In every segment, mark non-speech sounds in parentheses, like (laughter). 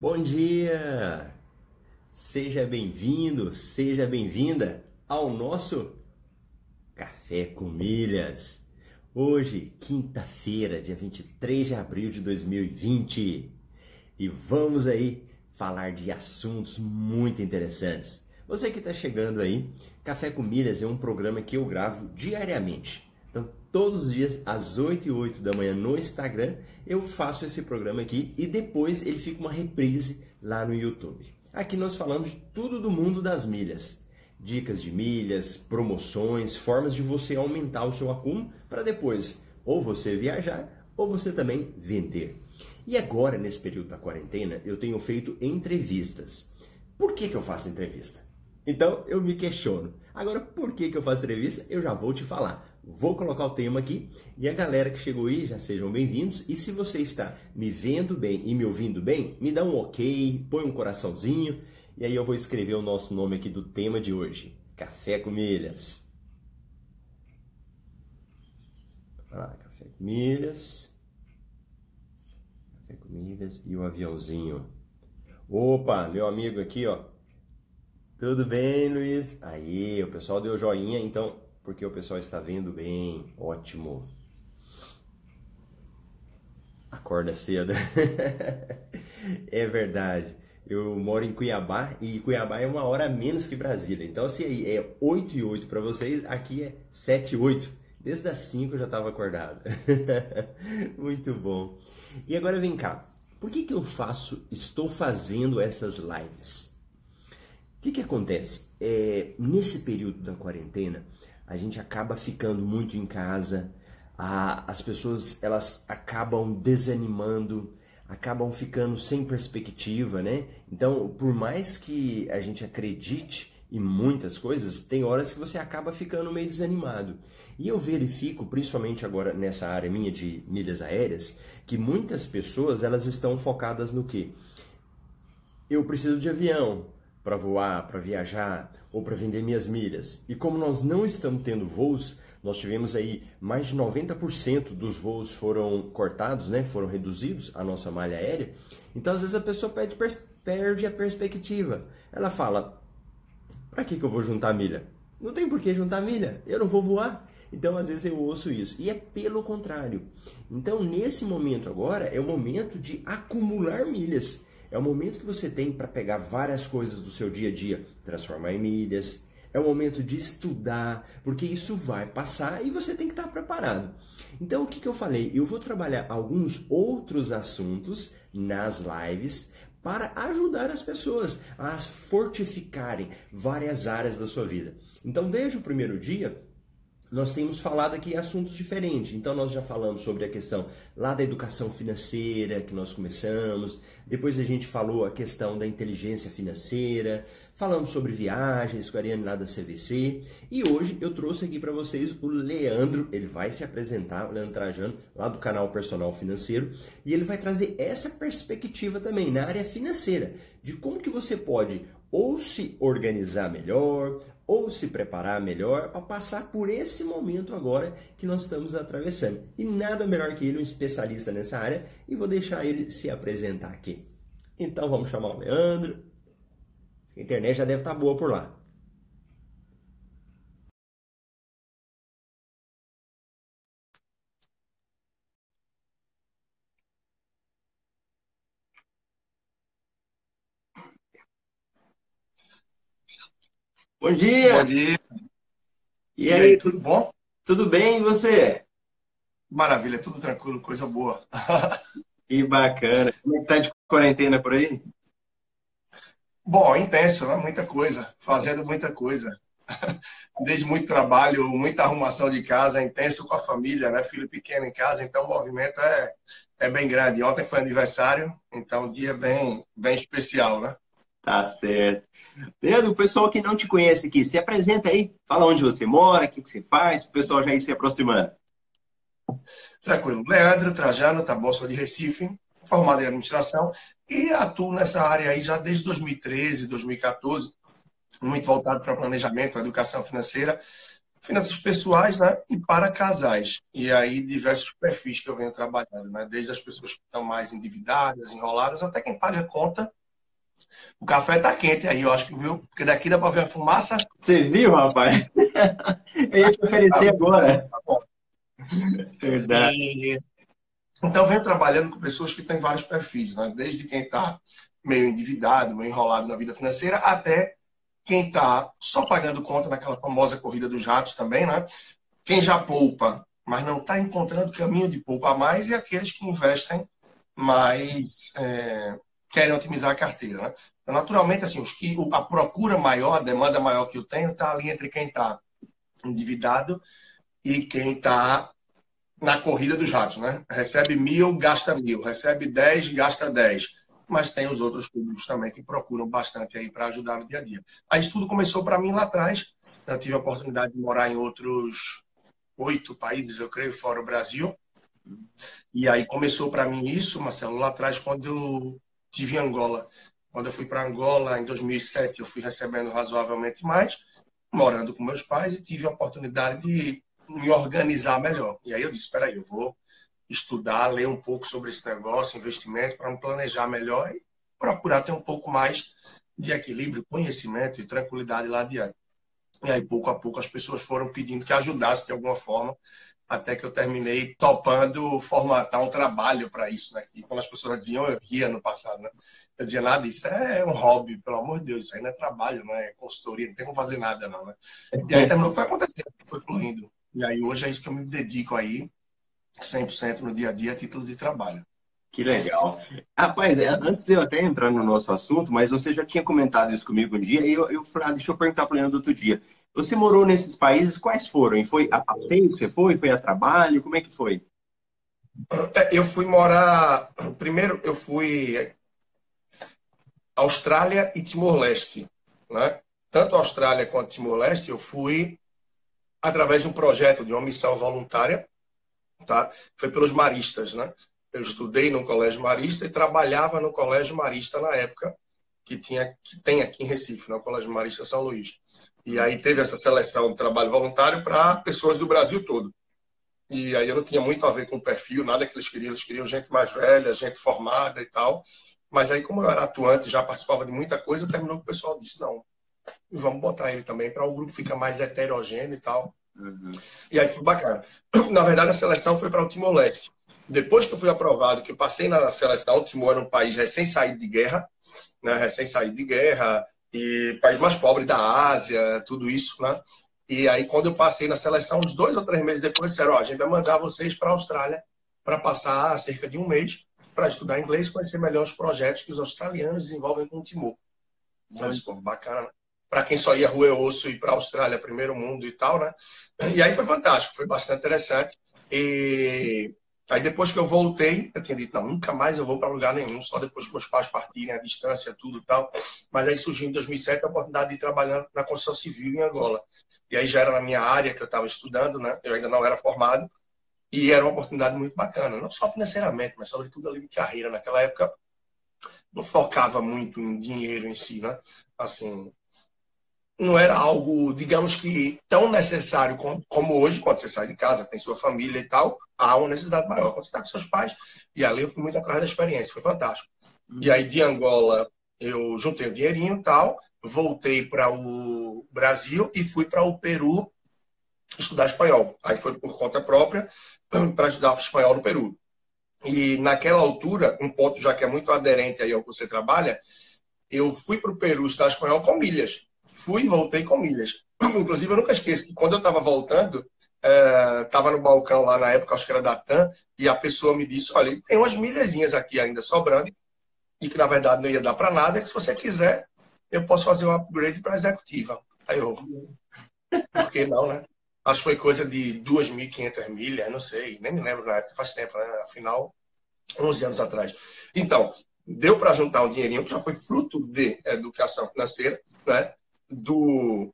Bom dia! Seja bem-vindo, seja bem-vinda ao nosso Café com Milhas. Hoje, quinta-feira, dia 23 de abril de 2020. E vamos aí falar de assuntos muito interessantes. Você que está chegando aí, Café com Milhas é um programa que eu gravo diariamente. Todos os dias, às 8 e 8 da manhã no Instagram, eu faço esse programa aqui e depois ele fica uma reprise lá no YouTube. Aqui nós falamos de tudo do mundo das milhas. Dicas de milhas, promoções, formas de você aumentar o seu acúmulo para depois ou você viajar ou você também vender. E agora, nesse período da quarentena, eu tenho feito entrevistas. Por que, que eu faço entrevista? Então eu me questiono. Agora, por que, que eu faço entrevista? Eu já vou te falar. Vou colocar o tema aqui e a galera que chegou aí já sejam bem-vindos. E se você está me vendo bem e me ouvindo bem, me dá um ok, põe um coraçãozinho e aí eu vou escrever o nosso nome aqui do tema de hoje: Café com Milhas. Café com milhas. Café com milhas e o aviãozinho. Opa, meu amigo aqui, ó. Tudo bem, Luiz? Aí, o pessoal deu joinha, então porque o pessoal está vendo bem. Ótimo. Acorda cedo. (laughs) é verdade. Eu moro em Cuiabá e Cuiabá é uma hora menos que Brasília. Então, se aí é 8 e 8 para vocês, aqui é 7 e 8. Desde as 5 eu já estava acordado. (laughs) Muito bom. E agora vem cá. Por que, que eu faço, estou fazendo essas lives? O que, que acontece? É, nesse período da quarentena, a gente acaba ficando muito em casa, a, as pessoas elas acabam desanimando, acabam ficando sem perspectiva, né? Então, por mais que a gente acredite em muitas coisas, tem horas que você acaba ficando meio desanimado. E eu verifico, principalmente agora nessa área minha de milhas aéreas, que muitas pessoas elas estão focadas no que? Eu preciso de avião, para voar, para viajar ou para vender minhas milhas. E como nós não estamos tendo voos, nós tivemos aí mais de 90% dos voos foram cortados, né? Foram reduzidos a nossa malha aérea. Então às vezes a pessoa perde, perde a perspectiva. Ela fala: "Para que que eu vou juntar milha? Não tem por que juntar milha. Eu não vou voar". Então, às vezes eu ouço isso. E é pelo contrário. Então, nesse momento agora, é o momento de acumular milhas. É o momento que você tem para pegar várias coisas do seu dia a dia, transformar em milhas. É o momento de estudar, porque isso vai passar e você tem que estar preparado. Então, o que, que eu falei? Eu vou trabalhar alguns outros assuntos nas lives para ajudar as pessoas a fortificarem várias áreas da sua vida. Então, desde o primeiro dia, nós temos falado aqui assuntos diferentes. Então, nós já falamos sobre a questão lá da educação financeira, que nós começamos. Depois, a gente falou a questão da inteligência financeira. Falamos sobre viagens com a Ariane lá da CVC. E hoje eu trouxe aqui para vocês o Leandro. Ele vai se apresentar, o Leandro Trajano, lá do canal Personal Financeiro. E ele vai trazer essa perspectiva também na área financeira. De como que você pode ou se organizar melhor, ou se preparar melhor para passar por esse momento agora que nós estamos atravessando. E nada melhor que ele, um especialista nessa área, e vou deixar ele se apresentar aqui. Então vamos chamar o Leandro. A internet já deve estar boa por lá. Bom dia! Bom dia! E, e aí, aí, tudo bom? Tudo bem, e você? Maravilha, tudo tranquilo, coisa boa. (laughs) Que bacana. Como é que tá de quarentena por aí? Bom, intenso, né? Muita coisa, fazendo muita coisa. (laughs) Desde muito trabalho, muita arrumação de casa, intenso com a família, né? Filho pequeno em casa, então o movimento é, é bem grande. Ontem foi aniversário, então um dia bem, bem especial, né? Tá certo. Pedro, o pessoal que não te conhece aqui, se apresenta aí, fala onde você mora, o que, que você faz, o pessoal já ir se aproximando. Tranquilo. Leandro Trajano, Tabossa de Recife, formado em administração e atuo nessa área aí já desde 2013, 2014, muito voltado para planejamento, educação financeira. finanças pessoais né, e para casais. E aí diversos perfis que eu venho trabalhando, né? desde as pessoas que estão mais endividadas, enroladas, até quem paga conta. O café está quente aí, eu acho que viu, porque daqui dá para ver a fumaça. Você viu, rapaz? (laughs) eu ia te oferecer agora. Tá bom. Verdade. E, então, venho trabalhando com pessoas que têm vários perfis, né? desde quem está meio endividado, meio enrolado na vida financeira, até quem está só pagando conta naquela famosa corrida dos ratos também, né? Quem já poupa, mas não está encontrando caminho de poupar mais, e aqueles que investem mais, é, querem otimizar a carteira, né? Então, naturalmente, assim, os que, a procura maior, a demanda maior que eu tenho, está ali entre quem está endividado e quem está na corrida dos ratos, né? Recebe mil, gasta mil. Recebe dez, gasta dez mas tem os outros públicos também que procuram bastante aí para ajudar no dia a dia. Aí isso tudo começou para mim lá atrás. Eu tive a oportunidade de morar em outros oito países, eu creio, fora o Brasil. E aí começou para mim isso, Marcelo, lá atrás, quando eu tive Angola. Quando eu fui para Angola em 2007, eu fui recebendo razoavelmente mais, morando com meus pais e tive a oportunidade de me organizar melhor. E aí eu disse, espera aí, eu vou estudar, ler um pouco sobre esse negócio, investimento, para me planejar melhor e procurar ter um pouco mais de equilíbrio, conhecimento e tranquilidade lá adiante. E aí, pouco a pouco, as pessoas foram pedindo que ajudasse de alguma forma, até que eu terminei topando formatar um trabalho para isso, né? E quando as pessoas diziam, eu ria no passado, né? Eu dizia, nada, isso é um hobby, pelo amor de Deus, isso aí não é trabalho, não é consultoria, não tem como fazer nada, não, né? E aí terminou, foi acontecendo, foi fluindo. E aí hoje é isso que eu me dedico aí, 100% no dia a dia a título de trabalho. Que legal. Rapaz, é, antes de eu até entrar no nosso assunto, mas você já tinha comentado isso comigo um dia, e eu, eu falei, ah, deixa eu perguntar para o Leandro outro dia. Você morou nesses países, quais foram? Foi a passeio que você foi? Foi a trabalho? Como é que foi? É, eu fui morar. Primeiro, eu fui Austrália e Timor-Leste. Né? Tanto Austrália quanto Timor-Leste, eu fui através de um projeto de uma missão voluntária tá? Foi pelos maristas, né? Eu estudei no colégio marista e trabalhava no colégio marista na época que tinha que tem aqui em Recife, no né? Colégio Marista São Luís. E aí teve essa seleção de trabalho voluntário para pessoas do Brasil todo. E aí eu não tinha muito a ver com o perfil, nada que eles queriam, eles queriam gente mais velha, gente formada e tal. Mas aí como eu era atuante, já participava de muita coisa, terminou que o pessoal disse, não, vamos botar ele também para o grupo ficar mais heterogêneo e tal. Uhum. E aí foi bacana. Na verdade, a seleção foi para o Timor-Leste. Depois que eu fui aprovado, que eu passei na seleção, o Timor era um país recém saído de guerra, né? recém saído de guerra, e país mais pobre da Ásia, tudo isso, né? E aí, quando eu passei na seleção, uns dois ou três meses depois, disseram: Ó, oh, a gente vai mandar vocês para a Austrália para passar cerca de um mês para estudar inglês e conhecer melhor os projetos que os australianos desenvolvem com o Timor. Mas, pô, bacana, né? para quem só ia roer osso e para a Austrália, primeiro mundo e tal, né? E aí foi fantástico, foi bastante interessante. E aí depois que eu voltei, eu tinha dito, não, nunca mais eu vou para lugar nenhum, só depois que meus pais partirem, a distância, tudo e tal. Mas aí surgiu em 2007 a oportunidade de trabalhar na construção civil em Angola. E aí já era na minha área que eu estava estudando, né? Eu ainda não era formado. E era uma oportunidade muito bacana, não só financeiramente, mas sobretudo ali de carreira. Naquela época, não focava muito em dinheiro em si, né? Assim, não era algo, digamos que, tão necessário como hoje, quando você sai de casa, tem sua família e tal, há uma necessidade maior quando você está com seus pais. E ali eu fui muito atrás da experiência, foi fantástico. Uhum. E aí de Angola eu juntei o dinheirinho e tal, voltei para o Brasil e fui para o Peru estudar espanhol. Aí foi por conta própria (clears throat) para estudar espanhol no Peru. E naquela altura, um ponto já que é muito aderente aí ao que você trabalha, eu fui para o Peru estudar espanhol com milhas. Fui e voltei com milhas. (clears throat) Inclusive, eu nunca esqueço que quando eu estava voltando, estava é, no balcão lá na época, acho que era da TAM, e a pessoa me disse: Olha, tem umas milhazinhas aqui ainda sobrando, e que na verdade não ia dar para nada, que se você quiser, eu posso fazer um upgrade para executiva. Aí eu, por que não, né? Acho que foi coisa de 2.500 milhas, não sei, nem me lembro na época, faz tempo, né? Afinal, 11 anos atrás. Então, deu para juntar um dinheirinho que já foi fruto de educação financeira, né? Do,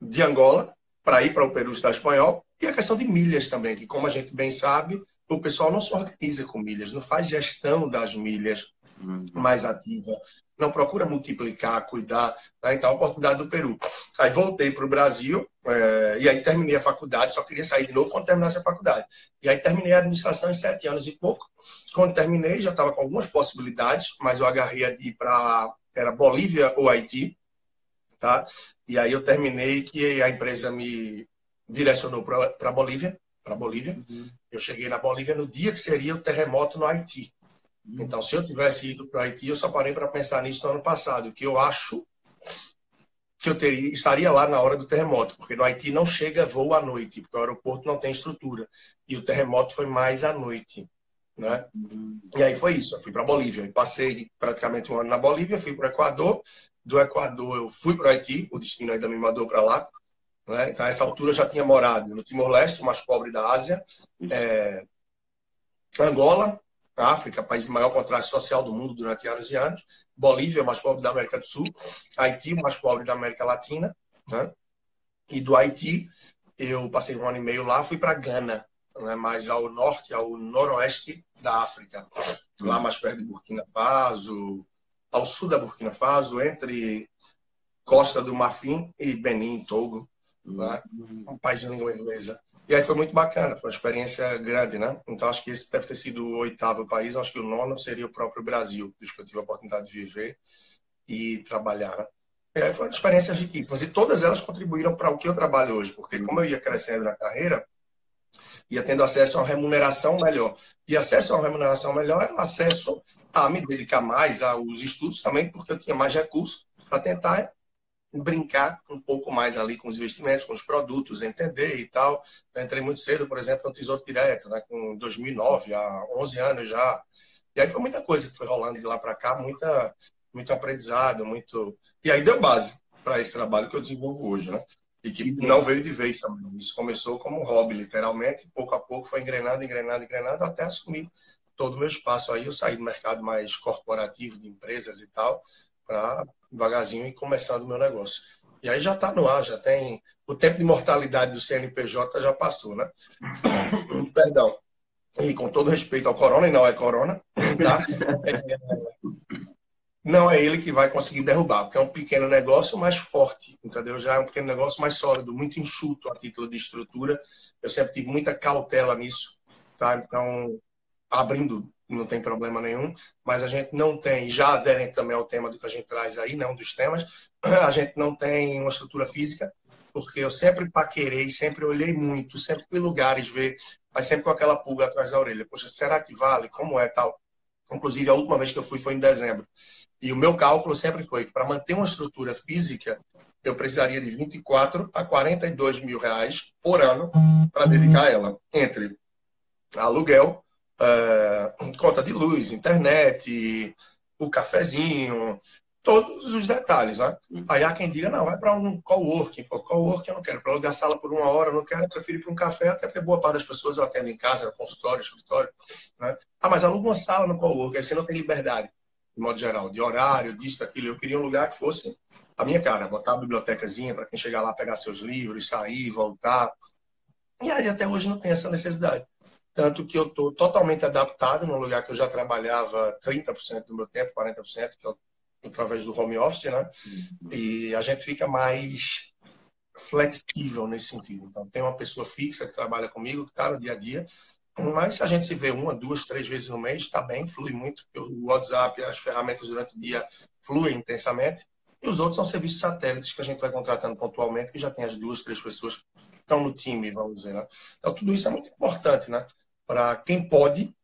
de Angola para ir para o Peru estudar espanhol e a questão de milhas também, que como a gente bem sabe, o pessoal não se organiza com milhas, não faz gestão das milhas uhum. mais ativa. Não procura multiplicar, cuidar. Né? Então, a oportunidade do Peru. Aí voltei para o Brasil é, e aí terminei a faculdade. Só queria sair de novo quando terminasse a faculdade. E aí terminei a administração em sete anos e pouco. Quando terminei, já estava com algumas possibilidades, mas eu agarrei a de ir para era Bolívia ou Haiti, tá? E aí eu terminei que a empresa me direcionou para Bolívia, para Bolívia. Uhum. Eu cheguei na Bolívia no dia que seria o terremoto no Haiti. Uhum. Então, se eu tivesse ido para o Haiti, eu só parei para pensar nisso no ano passado, que eu acho que eu teria, estaria lá na hora do terremoto, porque no Haiti não chega voo à noite, porque o aeroporto não tem estrutura. E o terremoto foi mais à noite. Né? Uhum. E aí foi isso, eu fui para Bolívia. Eu passei praticamente um ano na Bolívia, fui para o Equador. Do Equador eu fui para o Haiti, o destino ainda me mandou para lá. Né? Então, a essa altura eu já tinha morado no Timor-Leste, o mais pobre da Ásia, é... Angola, África, país de maior contraste social do mundo durante anos e anos, Bolívia, o mais pobre da América do Sul, Haiti, o mais pobre da América Latina. Né? E do Haiti, eu passei um ano e meio lá, fui para Gana, né? mais ao norte, ao noroeste da África, lá mais perto de Burkina Faso, ao sul da Burkina Faso, entre Costa do Marfim e Benin, Togo, né? um país de língua inglesa. E aí foi muito bacana, foi uma experiência grande, né? Então acho que esse deve ter sido o oitavo país, acho que o nono seria o próprio Brasil, dos que eu tive a oportunidade de viver e trabalhar. Né? E aí foram experiências riquíssimas e todas elas contribuíram para o que eu trabalho hoje, porque como eu ia crescendo na carreira, ia tendo acesso a uma remuneração melhor. E acesso a uma remuneração melhor era acesso a me dedicar mais aos estudos também, porque eu tinha mais recursos para tentar brincar um pouco mais ali com os investimentos, com os produtos, entender e tal. Eu entrei muito cedo, por exemplo, no Tesouro Direto, né, com 2009, há 11 anos já. E aí foi muita coisa que foi rolando de lá para cá, muita, muito aprendizado, muito. E aí deu base para esse trabalho que eu desenvolvo hoje, né? E que não veio de vez também. Isso começou como hobby, literalmente, pouco a pouco foi engrenando, engrenando, engrenando, até assumir todo o meu espaço. Aí eu saí do mercado mais corporativo, de empresas e tal, para devagarzinho ir começando o meu negócio. E aí já está no ar, já tem. O tempo de mortalidade do CNPJ já passou, né? (coughs) Perdão. E com todo respeito ao corona, e não é corona, tá? É, não é ele que vai conseguir derrubar, porque é um pequeno negócio mais forte, entendeu? Já é um pequeno negócio mais sólido, muito enxuto a título de estrutura. Eu sempre tive muita cautela nisso, tá? Então, abrindo não tem problema nenhum, mas a gente não tem, já aderem também ao tema do que a gente traz aí, né, um dos temas, (clears throat) a gente não tem uma estrutura física, porque eu sempre paquerei, sempre olhei muito, sempre fui lugares ver, mas sempre com aquela pulga atrás da orelha. Poxa, será que vale? Como é tal? Inclusive, a última vez que eu fui foi em dezembro. E o meu cálculo sempre foi que para manter uma estrutura física, eu precisaria de 24 a 42 mil reais por ano para dedicar ela, entre aluguel, uh, conta de luz, internet, o cafezinho, todos os detalhes, né? Uhum. Aí há quem diga, não, vai para um coworking. Pô, coworking eu não quero, para alugar sala por uma hora eu não quero, eu prefiro ir para um café, até porque boa parte das pessoas eu atendo em casa, consultório, escritório. Né? Ah, mas aluga uma sala no coworking, aí você não tem liberdade, de modo geral, de horário, disso, daquilo. Eu queria um lugar que fosse a minha cara, botar a bibliotecazinha para quem chegar lá pegar seus livros, sair, voltar. E aí até hoje não tem essa necessidade. Tanto que eu estou totalmente adaptado num lugar que eu já trabalhava 30% do meu tempo, 40%, que é através do home office, né? Uhum. E a gente fica mais flexível nesse sentido. Então, tem uma pessoa fixa que trabalha comigo, que está no dia a dia, mas se a gente se vê uma, duas, três vezes no mês, está bem, flui muito. O WhatsApp, as ferramentas durante o dia fluem intensamente. E os outros são serviços satélites que a gente vai contratando pontualmente, que já tem as duas, três pessoas que estão no time, vamos dizer. Né? Então, tudo isso é muito importante, né? Para quem pode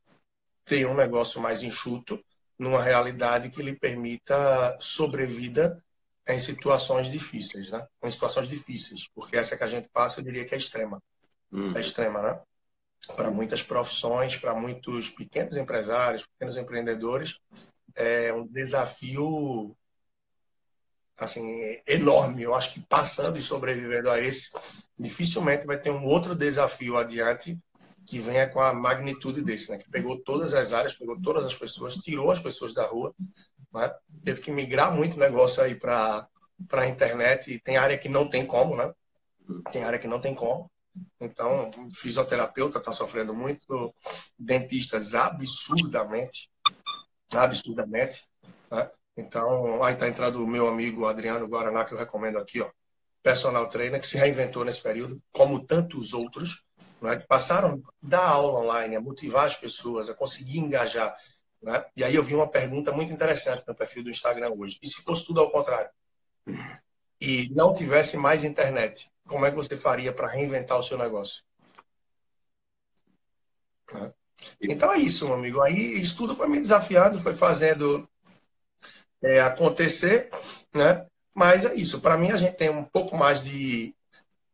ter um negócio mais enxuto numa realidade que lhe permita sobrevida em situações difíceis, né? Em situações difíceis, porque essa que a gente passa, eu diria que é extrema. Hum. É extrema, né? Para muitas profissões, para muitos pequenos empresários, pequenos empreendedores, é um desafio assim enorme. Eu acho que passando e sobrevivendo a esse, dificilmente vai ter um outro desafio adiante que venha com a magnitude desse, né? Que pegou todas as áreas, pegou todas as pessoas, tirou as pessoas da rua, né? Teve que migrar muito negócio aí para a internet e tem área que não tem como, né? Tem área que não tem como. Então, fisioterapeuta está sofrendo muito, dentistas absurdamente, absurdamente. Né? Então, aí está entrando o meu amigo Adriano Guaraná, que eu recomendo aqui, ó, personal trainer, que se reinventou nesse período, como tantos outros, né, que passaram da aula online, a motivar as pessoas, a conseguir engajar. Né? E aí eu vi uma pergunta muito interessante no perfil do Instagram hoje. E se fosse tudo ao contrário? E não tivesse mais internet, como é que você faria para reinventar o seu negócio? Né? Então é isso, meu amigo. Aí isso tudo foi me desafiando, foi fazendo é, acontecer, né? Mas é isso. Para mim, a gente tem um pouco mais de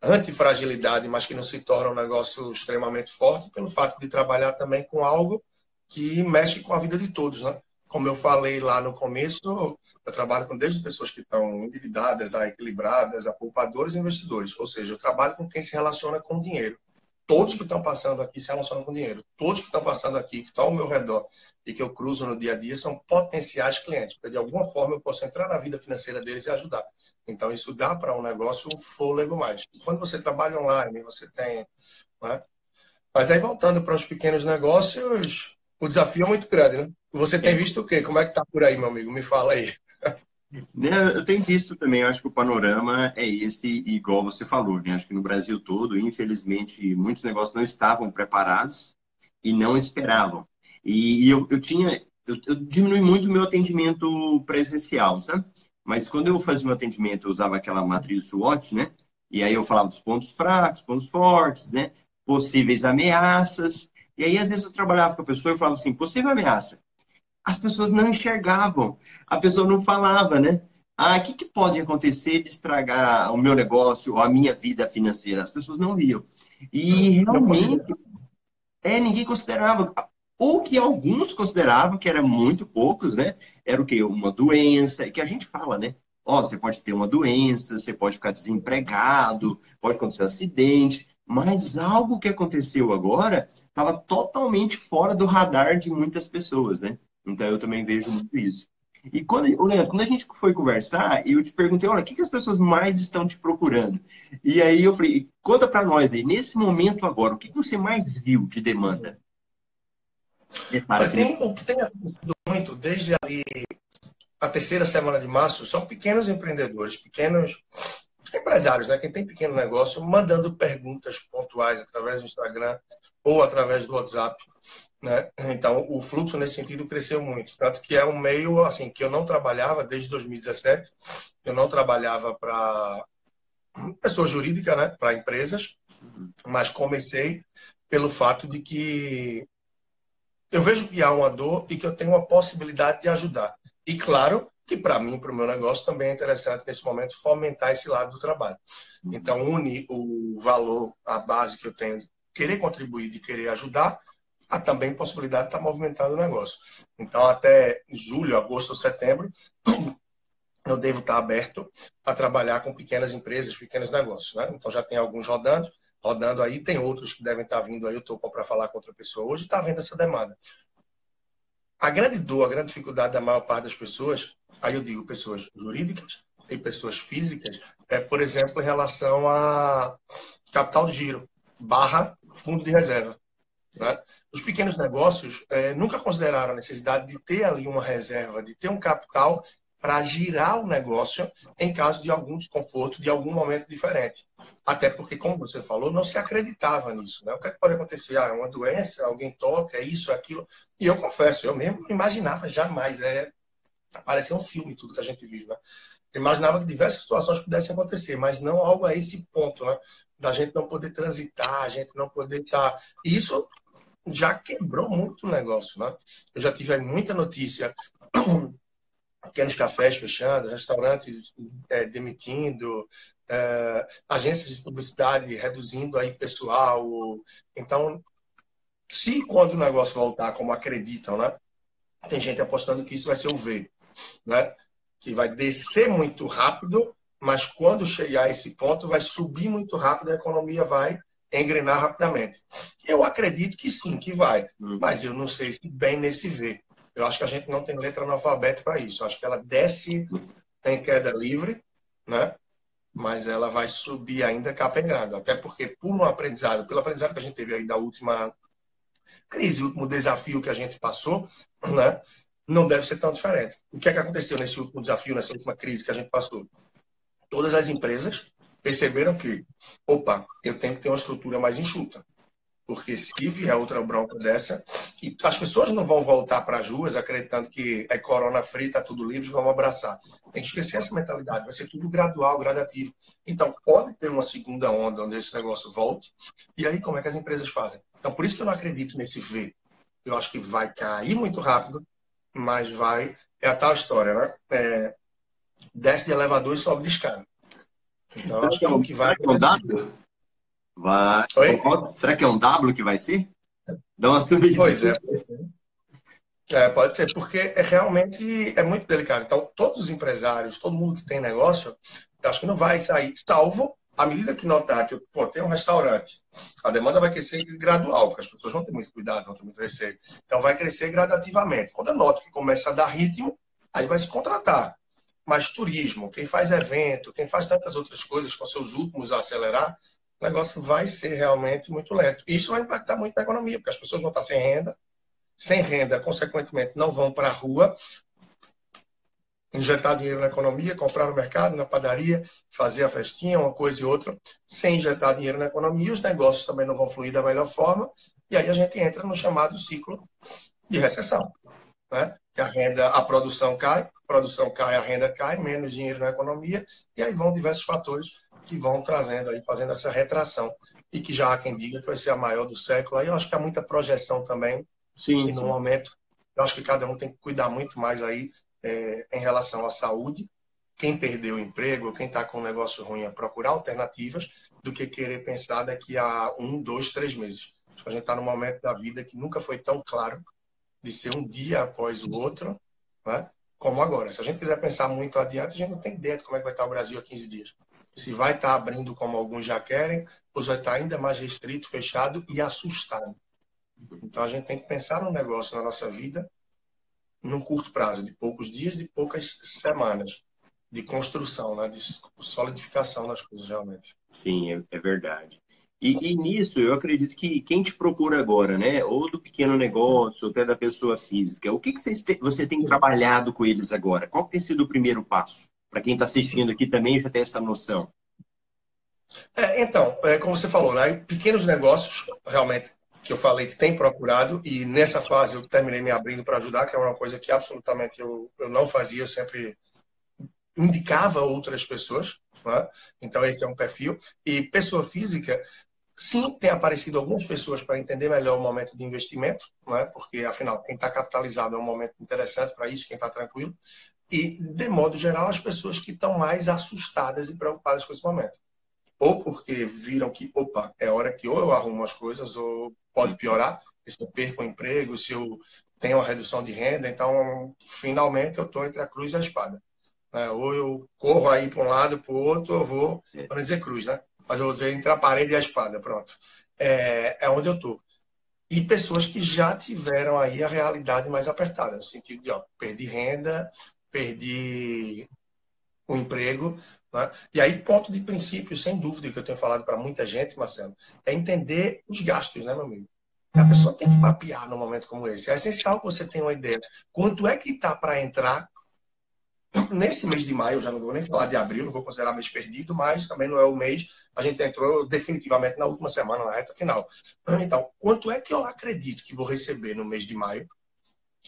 antifragilidade, mas que não se torna um negócio extremamente forte pelo fato de trabalhar também com algo que mexe com a vida de todos, né? Como eu falei lá no começo, eu trabalho com desde pessoas que estão endividadas, a equilibradas, a poupadores e investidores. Ou seja, eu trabalho com quem se relaciona com dinheiro todos que estão passando aqui se relacionam com dinheiro. Todos que estão passando aqui, que estão ao meu redor e que eu cruzo no dia a dia, são potenciais clientes, porque de alguma forma eu posso entrar na vida financeira deles e ajudar. Então, isso dá para um negócio um fôlego mais. Quando você trabalha online, você tem. Né? Mas aí, voltando para os pequenos negócios, o desafio é muito grande, né? Você tem visto o quê? Como é que tá por aí, meu amigo? Me fala aí. Né, eu tenho visto também, acho que o panorama é esse, igual você falou, né? acho que no Brasil todo, infelizmente, muitos negócios não estavam preparados e não esperavam. E, e eu, eu tinha, eu, eu diminui muito o meu atendimento presencial, sabe? Mas quando eu fazia um atendimento, eu usava aquela matriz SWOT, né? E aí eu falava dos pontos fracos, pontos fortes, né? Possíveis ameaças. E aí, às vezes, eu trabalhava com a pessoa e falava assim, possível ameaça as pessoas não enxergavam, a pessoa não falava, né? Ah, o que, que pode acontecer de estragar o meu negócio ou a minha vida financeira? As pessoas não viam. E realmente, é, ninguém considerava. Ou que alguns consideravam, que era muito poucos, né? Era o quê? Uma doença, e que a gente fala, né? Ó, oh, você pode ter uma doença, você pode ficar desempregado, pode acontecer um acidente, mas algo que aconteceu agora estava totalmente fora do radar de muitas pessoas, né? Então eu também vejo muito isso. E quando, Leandro, quando a gente foi conversar, eu te perguntei, olha, o que, que as pessoas mais estão te procurando? E aí eu falei, conta para nós aí, nesse momento agora, o que, que você mais viu de demanda? Tem, o que tem acontecido muito, desde ali a terceira semana de março, são pequenos empreendedores, pequenos empresários, né? Quem tem pequeno negócio, mandando perguntas pontuais através do Instagram ou através do WhatsApp. Né? Então, o fluxo nesse sentido cresceu muito. Tanto que é um meio assim que eu não trabalhava desde 2017. Eu não trabalhava para pessoa jurídica, né? para empresas, mas comecei pelo fato de que eu vejo que há uma dor e que eu tenho uma possibilidade de ajudar. E claro que para mim, para o meu negócio, também é interessante nesse momento fomentar esse lado do trabalho. Então, une o valor, a base que eu tenho de querer contribuir, de querer ajudar, há também possibilidade de estar movimentando o negócio. Então, até julho, agosto, setembro, (clears throat) eu devo estar aberto a trabalhar com pequenas empresas, pequenos negócios. Né? Então, já tem alguns rodando, rodando aí, tem outros que devem estar vindo aí. Eu estou para falar com outra pessoa hoje, está vendo essa demanda. A grande dor, a grande dificuldade da maior parte das pessoas, aí eu digo pessoas jurídicas e pessoas físicas, é, por exemplo, em relação a capital de giro, barra fundo de reserva. Né? Os pequenos negócios é, nunca consideraram a necessidade de ter ali uma reserva, de ter um capital para girar o negócio em caso de algum desconforto, de algum momento diferente. Até porque, como você falou, não se acreditava nisso. Né? O que, é que pode acontecer? Ah, é uma doença, alguém toca, é isso, é aquilo. E eu confesso, eu mesmo não imaginava jamais. É, parecia um filme tudo que a gente vive. Né? Imaginava que diversas situações pudessem acontecer, mas não algo a esse ponto, né? Da gente não poder transitar, a gente não poder estar. Tá... E isso já quebrou muito o negócio, né? Eu já tive muita notícia, pequenos cafés fechando, restaurantes é, demitindo, é, agências de publicidade reduzindo aí pessoal. Então, se quando o negócio voltar como acreditam, né? Tem gente apostando que isso vai ser o V, né? Que vai descer muito rápido, mas quando chegar a esse ponto vai subir muito rápido, a economia vai engrenar rapidamente. Eu acredito que sim, que vai, hum. mas eu não sei se bem nesse V. Eu acho que a gente não tem letra no alfabeto para isso. Eu acho que ela desce, tem queda livre, né? Mas ela vai subir ainda capengando. Até porque, por um aprendizado, pelo aprendizado que a gente teve aí da última crise, último desafio que a gente passou, né? não deve ser tão diferente. O que é que aconteceu nesse último desafio, nessa última crise que a gente passou? Todas as empresas perceberam que, opa, eu tenho que ter uma estrutura mais enxuta. Porque se vier outra bronca dessa, e as pessoas não vão voltar para as ruas acreditando que é corona free, está tudo livre, vamos abraçar. Tem que esquecer essa mentalidade, vai ser tudo gradual, gradativo. Então, pode ter uma segunda onda onde esse negócio volte, e aí como é que as empresas fazem? Então, por isso que eu não acredito nesse V. Eu acho que vai cair muito rápido, mas vai. É a tal história, né? É, desce de elevador e sobe de escada. Então, acho que é o que vai. Vai. Oi? Será que é um W que vai ser? Dá uma subida. Pois é. É, pode ser, porque é realmente é muito delicado. Então, todos os empresários, todo mundo que tem negócio, eu acho que não vai sair, salvo à medida que notar que pô, tem um restaurante, a demanda vai crescer gradual, porque as pessoas vão ter muito cuidado, vão ter muito receio. Então, vai crescer gradativamente. Quando eu noto que começa a dar ritmo, aí vai se contratar. Mas turismo, quem faz evento, quem faz tantas outras coisas com seus últimos a acelerar, o negócio vai ser realmente muito lento. Isso vai impactar muito na economia, porque as pessoas vão estar sem renda, sem renda, consequentemente, não vão para a rua, injetar dinheiro na economia, comprar no mercado, na padaria, fazer a festinha, uma coisa e outra, sem injetar dinheiro na economia, os negócios também não vão fluir da melhor forma, e aí a gente entra no chamado ciclo de recessão. Né? Que a renda, a produção cai, a produção cai, a renda cai, menos dinheiro na economia, e aí vão diversos fatores que vão trazendo aí, fazendo essa retração. E que já há quem diga que vai ser a maior do século. Aí eu acho que há muita projeção também. Sim, e no sim. momento, eu acho que cada um tem que cuidar muito mais aí é, em relação à saúde. Quem perdeu o emprego, quem está com um negócio ruim, é procurar alternativas do que querer pensar daqui a um, dois, três meses. A gente está num momento da vida que nunca foi tão claro de ser um dia após o outro, né? como agora. Se a gente quiser pensar muito adiante, a gente não tem ideia de como é que vai estar o Brasil há 15 dias se vai estar abrindo como alguns já querem, ou vai estar ainda mais restrito, fechado e assustado. Então a gente tem que pensar no negócio na nossa vida num curto prazo, de poucos dias, de poucas semanas, de construção, né? de solidificação das coisas realmente. Sim, é, é verdade. E, e, nisso, eu acredito que quem te procura agora, né? Ou do pequeno negócio, até da pessoa física, o que, que você, você tem trabalhado com eles agora? Qual tem sido o primeiro passo? Para quem está assistindo aqui também já tem essa noção. É, então, é, como você falou, né, pequenos negócios, realmente, que eu falei que tem procurado, e nessa fase eu terminei me abrindo para ajudar, que é uma coisa que absolutamente eu, eu não fazia, eu sempre indicava outras pessoas. Né? Então, esse é um perfil. E pessoa física, sim, tem aparecido algumas pessoas para entender melhor o momento de investimento, né? porque, afinal, quem está capitalizado é um momento interessante para isso, quem está tranquilo e, de modo geral, as pessoas que estão mais assustadas e preocupadas com esse momento. Ou porque viram que, opa, é hora que ou eu arrumo as coisas, ou pode piorar, se eu perco o emprego, se eu tenho uma redução de renda, então, finalmente, eu estou entre a cruz e a espada. É, ou eu corro aí para um lado, para o outro, eu vou, para não dizer cruz, né? Mas eu vou dizer entre a parede e a espada, pronto. É, é onde eu estou. E pessoas que já tiveram aí a realidade mais apertada, no sentido de, ó, perdi renda, perdi o emprego. Né? E aí, ponto de princípio, sem dúvida, que eu tenho falado para muita gente, Marcelo, é entender os gastos, né, meu amigo? A pessoa tem que mapear num momento como esse. É essencial que você tenha uma ideia. Quanto é que está para entrar nesse mês de maio? Eu já não vou nem falar de abril, não vou considerar mês perdido, mas também não é o mês. A gente entrou definitivamente na última semana, na reta final. Então, quanto é que eu acredito que vou receber no mês de maio?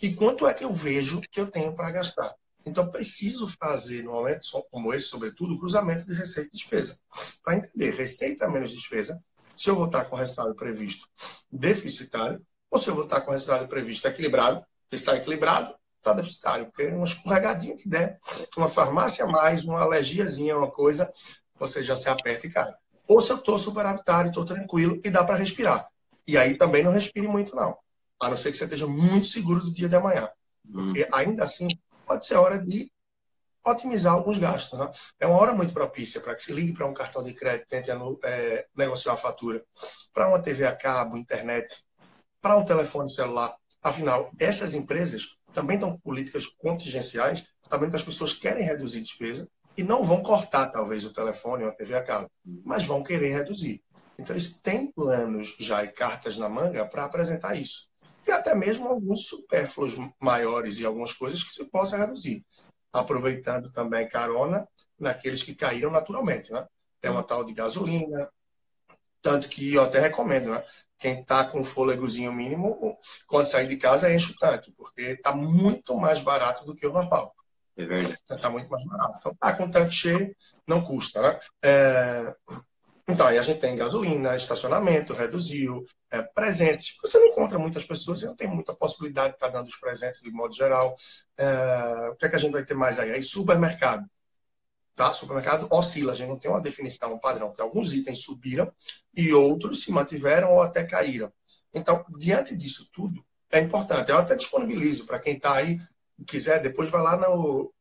E quanto é que eu vejo que eu tenho para gastar? Então, preciso fazer, no momento como esse, sobretudo, o cruzamento de receita e despesa. Para entender receita menos despesa, se eu vou estar com o resultado previsto deficitário, ou se eu vou estar com o resultado previsto equilibrado, se está equilibrado, está deficitário, porque uma escorregadinha que der, uma farmácia a mais, uma alergiazinha, uma coisa, você já se aperta e cai. Ou se eu estou superavitário, estou tranquilo e dá para respirar. E aí também não respire muito, não. A não ser que você esteja muito seguro do dia de amanhã. Porque ainda assim, pode ser hora de otimizar alguns gastos. Né? É uma hora muito propícia para que se ligue para um cartão de crédito, tente é, negociar a fatura, para uma TV a cabo, internet, para um telefone celular. Afinal, essas empresas também estão com políticas contingenciais, sabendo que as pessoas querem reduzir despesa e não vão cortar, talvez, o telefone ou a TV a cabo, mas vão querer reduzir. Então, eles têm planos já e cartas na manga para apresentar isso. E até mesmo alguns supérfluos maiores e algumas coisas que se possa reduzir, aproveitando também carona naqueles que caíram naturalmente, né? Tem uma tal de gasolina, tanto que eu até recomendo, né? Quem está com fôlegozinho mínimo, quando sair de casa, enche o tanque, porque está muito mais barato do que o normal. É verdade. Está muito mais barato. Então, tá com o tanque cheio, não custa, né? É... Então, aí a gente tem gasolina, estacionamento, reduziu, é, presentes. Você não encontra muitas pessoas, e não tem muita possibilidade de estar dando os presentes de modo geral. É... O que é que a gente vai ter mais aí? Aí, supermercado. Tá? Supermercado oscila, a gente não tem uma definição, um padrão, porque alguns itens subiram e outros se mantiveram ou até caíram. Então, diante disso tudo, é importante. Eu até disponibilizo para quem está aí, quiser, depois vai lá no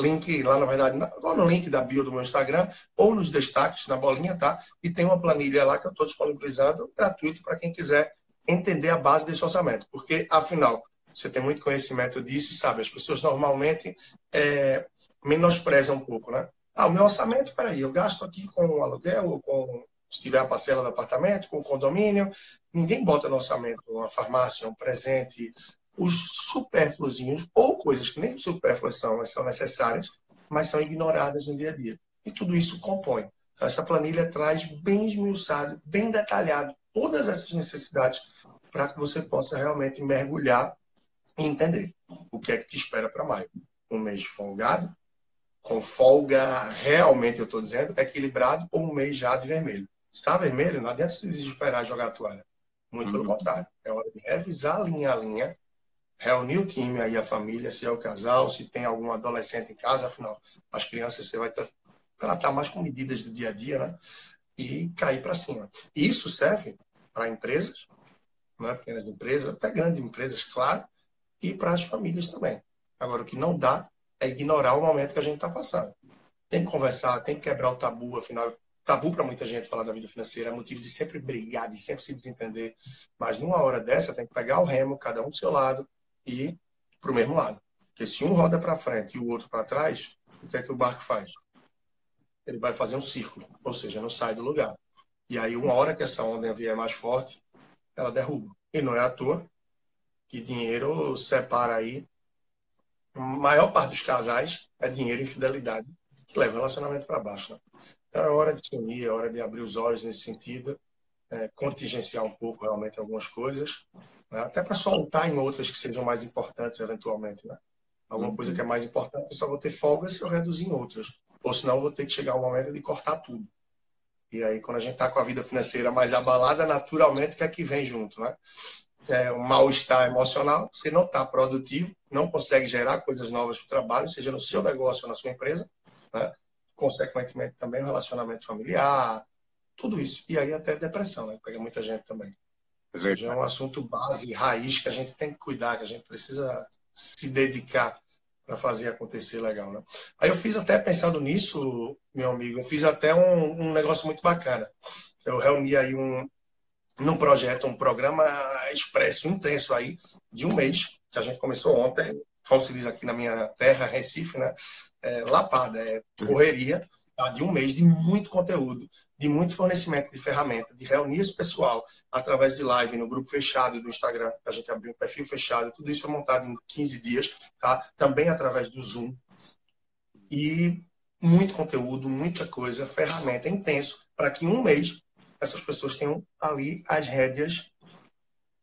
link, lá na verdade, ou no link da bio do meu Instagram, ou nos destaques, na bolinha, tá? E tem uma planilha lá que eu estou disponibilizando gratuito para quem quiser entender a base desse orçamento. Porque, afinal, você tem muito conhecimento disso e sabe, as pessoas normalmente é, menospreza um pouco, né? Ah, o meu orçamento, peraí, eu gasto aqui com o aluguel, com se tiver a parcela do apartamento, com o condomínio. Ninguém bota no orçamento uma farmácia, um presente, os supérfluos ou coisas que nem supérfluas são, mas são necessárias, mas são ignoradas no dia a dia. E tudo isso compõe. Então, essa planilha traz bem esmiuçado, bem detalhado todas essas necessidades para que você possa realmente mergulhar e entender o que é que te espera para maio. Um mês folgado, com folga realmente, eu estou dizendo, equilibrado ou um mês já de vermelho. Está vermelho, não adianta se desesperar jogar a toalha. Muito uhum. pelo contrário. É hora de revisar linha a linha, reunir o time aí, a família, se é o casal, se tem algum adolescente em casa, afinal, as crianças você vai tratar mais com medidas do dia a dia, né? E cair para cima. E isso serve para empresas, né? pequenas empresas, até grandes empresas, claro, e para as famílias também. Agora, o que não dá é ignorar o momento que a gente está passando. Tem que conversar, tem que quebrar o tabu, afinal, tabu para muita gente falar da vida financeira é motivo de sempre brigar, de sempre se desentender. Mas numa hora dessa, tem que pegar o remo, cada um do seu lado, e para o mesmo lado. Porque se um roda para frente e o outro para trás, o que é que o barco faz? Ele vai fazer um círculo, ou seja, não sai do lugar. E aí, uma hora que essa onda vier mais forte, ela derruba. E não é à toa que dinheiro separa aí a maior parte dos casais é dinheiro e infidelidade que leva o relacionamento para baixo. Né? Então é hora de se unir, é hora de abrir os olhos nesse sentido, é, contingenciar um pouco realmente algumas coisas, né? até para soltar em outras que sejam mais importantes eventualmente. Né? Alguma uhum. coisa que é mais importante, eu só vou ter folga se eu reduzir em outras. Ou senão eu vou ter que chegar um momento de cortar tudo. E aí, quando a gente está com a vida financeira mais abalada, naturalmente, que é que vem junto, né? é, um mal-estar emocional, você não está produtivo, não consegue gerar coisas novas para o trabalho, seja no seu negócio ou na sua empresa, né? consequentemente também o relacionamento familiar, tudo isso. E aí até depressão, né? Pega muita gente também. Ou seja, é um assunto base, raiz, que a gente tem que cuidar, que a gente precisa se dedicar para fazer acontecer legal, né? Aí eu fiz até, pensando nisso, meu amigo, eu fiz até um, um negócio muito bacana. Eu reuni aí um, num projeto, um programa expresso, intenso aí, de um mês, que a gente começou ontem, como se diz aqui na minha terra, Recife, né? É, lapada, é correria, tá? de um mês de muito conteúdo, de muito fornecimento de ferramenta, de reunir esse pessoal através de live no grupo fechado do Instagram, a gente abriu um perfil fechado, tudo isso é montado em 15 dias, tá? Também através do Zoom. E muito conteúdo, muita coisa, ferramenta intenso, para que em um mês essas pessoas tenham ali as rédeas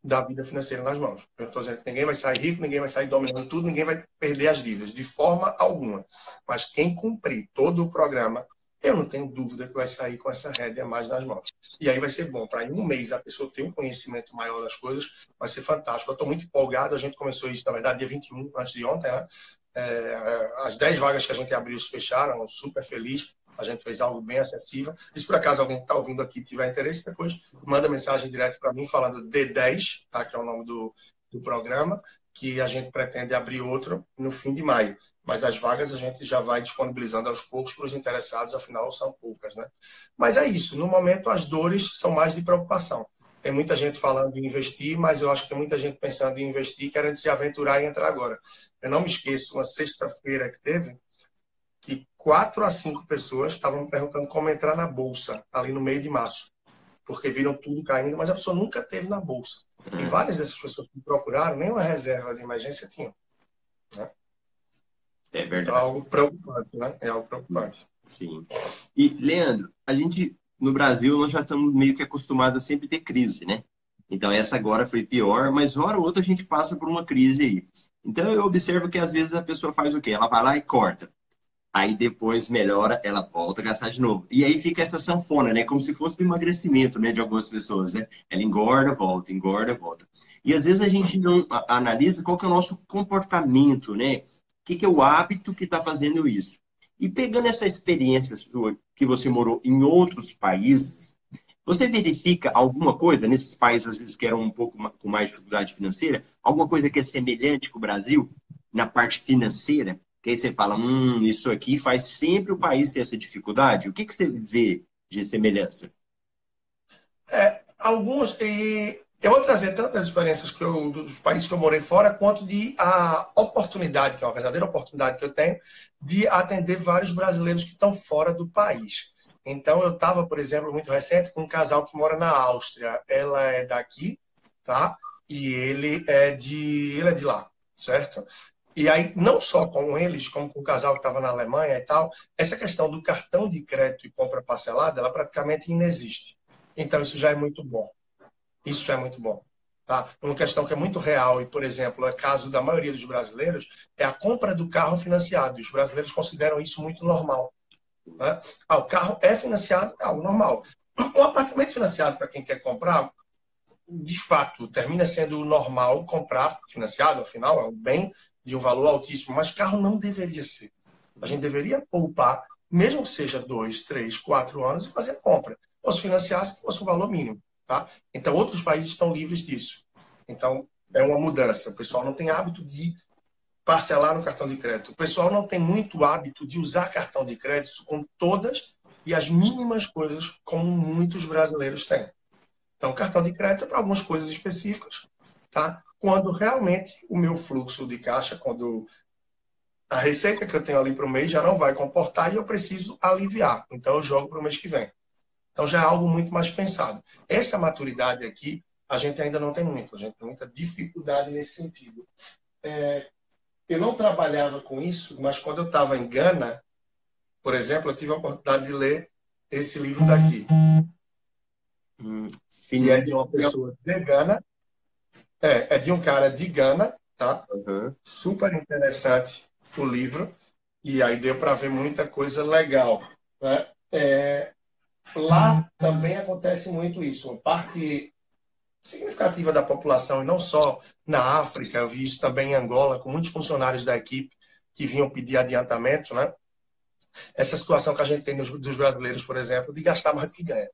da vida financeira nas mãos. Eu estou dizendo que ninguém vai sair rico, ninguém vai sair dominando tudo, ninguém vai perder as dívidas, de forma alguma. Mas quem cumprir todo o programa, eu não tenho dúvida que vai sair com essa rédea mais nas mãos. E aí vai ser bom. Para em um mês a pessoa ter um conhecimento maior das coisas, vai ser fantástico. Eu estou muito empolgado. A gente começou isso, na verdade, dia 21, antes de ontem, né? É, as 10 vagas que a gente abriu se fecharam, super feliz a gente fez algo bem acessível. E se por acaso alguém que está ouvindo aqui tiver interesse, depois manda mensagem direto para mim falando D10, tá? que é o nome do, do programa, que a gente pretende abrir outro no fim de maio. Mas as vagas a gente já vai disponibilizando aos poucos para os interessados, afinal são poucas. Né? Mas é isso, no momento as dores são mais de preocupação. Tem muita gente falando em investir, mas eu acho que tem muita gente pensando em investir, querendo se aventurar e entrar agora. Eu não me esqueço, uma sexta-feira que teve, que quatro a cinco pessoas estavam me perguntando como entrar na bolsa ali no meio de março, porque viram tudo caindo, mas a pessoa nunca teve na bolsa. E várias dessas pessoas que procuraram, nenhuma reserva de emergência tinham. Né? É verdade. Então, é algo preocupante, né? É algo preocupante. Sim. E, Leandro, a gente, no Brasil, nós já estamos meio que acostumados a sempre ter crise, né? Então, essa agora foi pior, mas hora ou outra a gente passa por uma crise aí. Então, eu observo que às vezes a pessoa faz o quê? Ela vai lá e corta. Aí depois melhora, ela volta a gastar de novo. E aí fica essa sanfona, né? Como se fosse um emagrecimento, né? De algumas pessoas, né? Ela engorda, volta, engorda, volta. E às vezes a gente não analisa qual que é o nosso comportamento, né? O que, que é o hábito que está fazendo isso. E pegando essa experiência sua, que você morou em outros países, você verifica alguma coisa nesses países, às vezes, que eram um pouco com mais dificuldade financeira, alguma coisa que é semelhante com o Brasil, na parte financeira? Que aí você fala, hum, isso aqui faz sempre o país ter essa dificuldade. O que, que você vê de semelhança? É, alguns, e eu vou trazer tantas experiências que eu, dos países que eu morei fora, quanto de a oportunidade, que é uma verdadeira oportunidade que eu tenho, de atender vários brasileiros que estão fora do país. Então, eu estava, por exemplo, muito recente com um casal que mora na Áustria. Ela é daqui, tá? E ele é de, ele é de lá, certo? E aí, não só com eles, como com o casal que estava na Alemanha e tal, essa questão do cartão de crédito e compra parcelada, ela praticamente inexiste. Então, isso já é muito bom. Isso é muito bom. Tá? Uma questão que é muito real, e, por exemplo, é caso da maioria dos brasileiros, é a compra do carro financiado. Os brasileiros consideram isso muito normal. Né? Ah, o carro é financiado, é algo normal. Um apartamento financiado para quem quer comprar, de fato, termina sendo normal comprar financiado, afinal, é um bem de um valor altíssimo, mas carro não deveria ser. A gente deveria poupar, mesmo que seja dois, três, quatro anos, e fazer a compra. Ou se financiasse, fosse um valor mínimo. Tá? Então, outros países estão livres disso. Então, é uma mudança. O pessoal não tem hábito de parcelar no cartão de crédito. O pessoal não tem muito hábito de usar cartão de crédito com todas e as mínimas coisas como muitos brasileiros têm. Então, cartão de crédito é para algumas coisas específicas, tá? Quando realmente o meu fluxo de caixa, quando a receita que eu tenho ali para o mês já não vai comportar e eu preciso aliviar. Então, eu jogo para o mês que vem. Então, já é algo muito mais pensado. Essa maturidade aqui, a gente ainda não tem muito. A gente tem muita dificuldade nesse sentido. É, eu não trabalhava com isso, mas quando eu estava em Gana, por exemplo, eu tive a oportunidade de ler esse livro daqui. Hum, que é de uma pessoa de Gana. É, é de um cara de Gana, tá? Uhum. Super interessante o livro. E aí deu para ver muita coisa legal. Né? É, lá também acontece muito isso. Uma parte significativa da população, e não só na África, eu vi isso também em Angola, com muitos funcionários da equipe que vinham pedir adiantamento, né? Essa situação que a gente tem dos, dos brasileiros, por exemplo, de gastar mais do que ganha.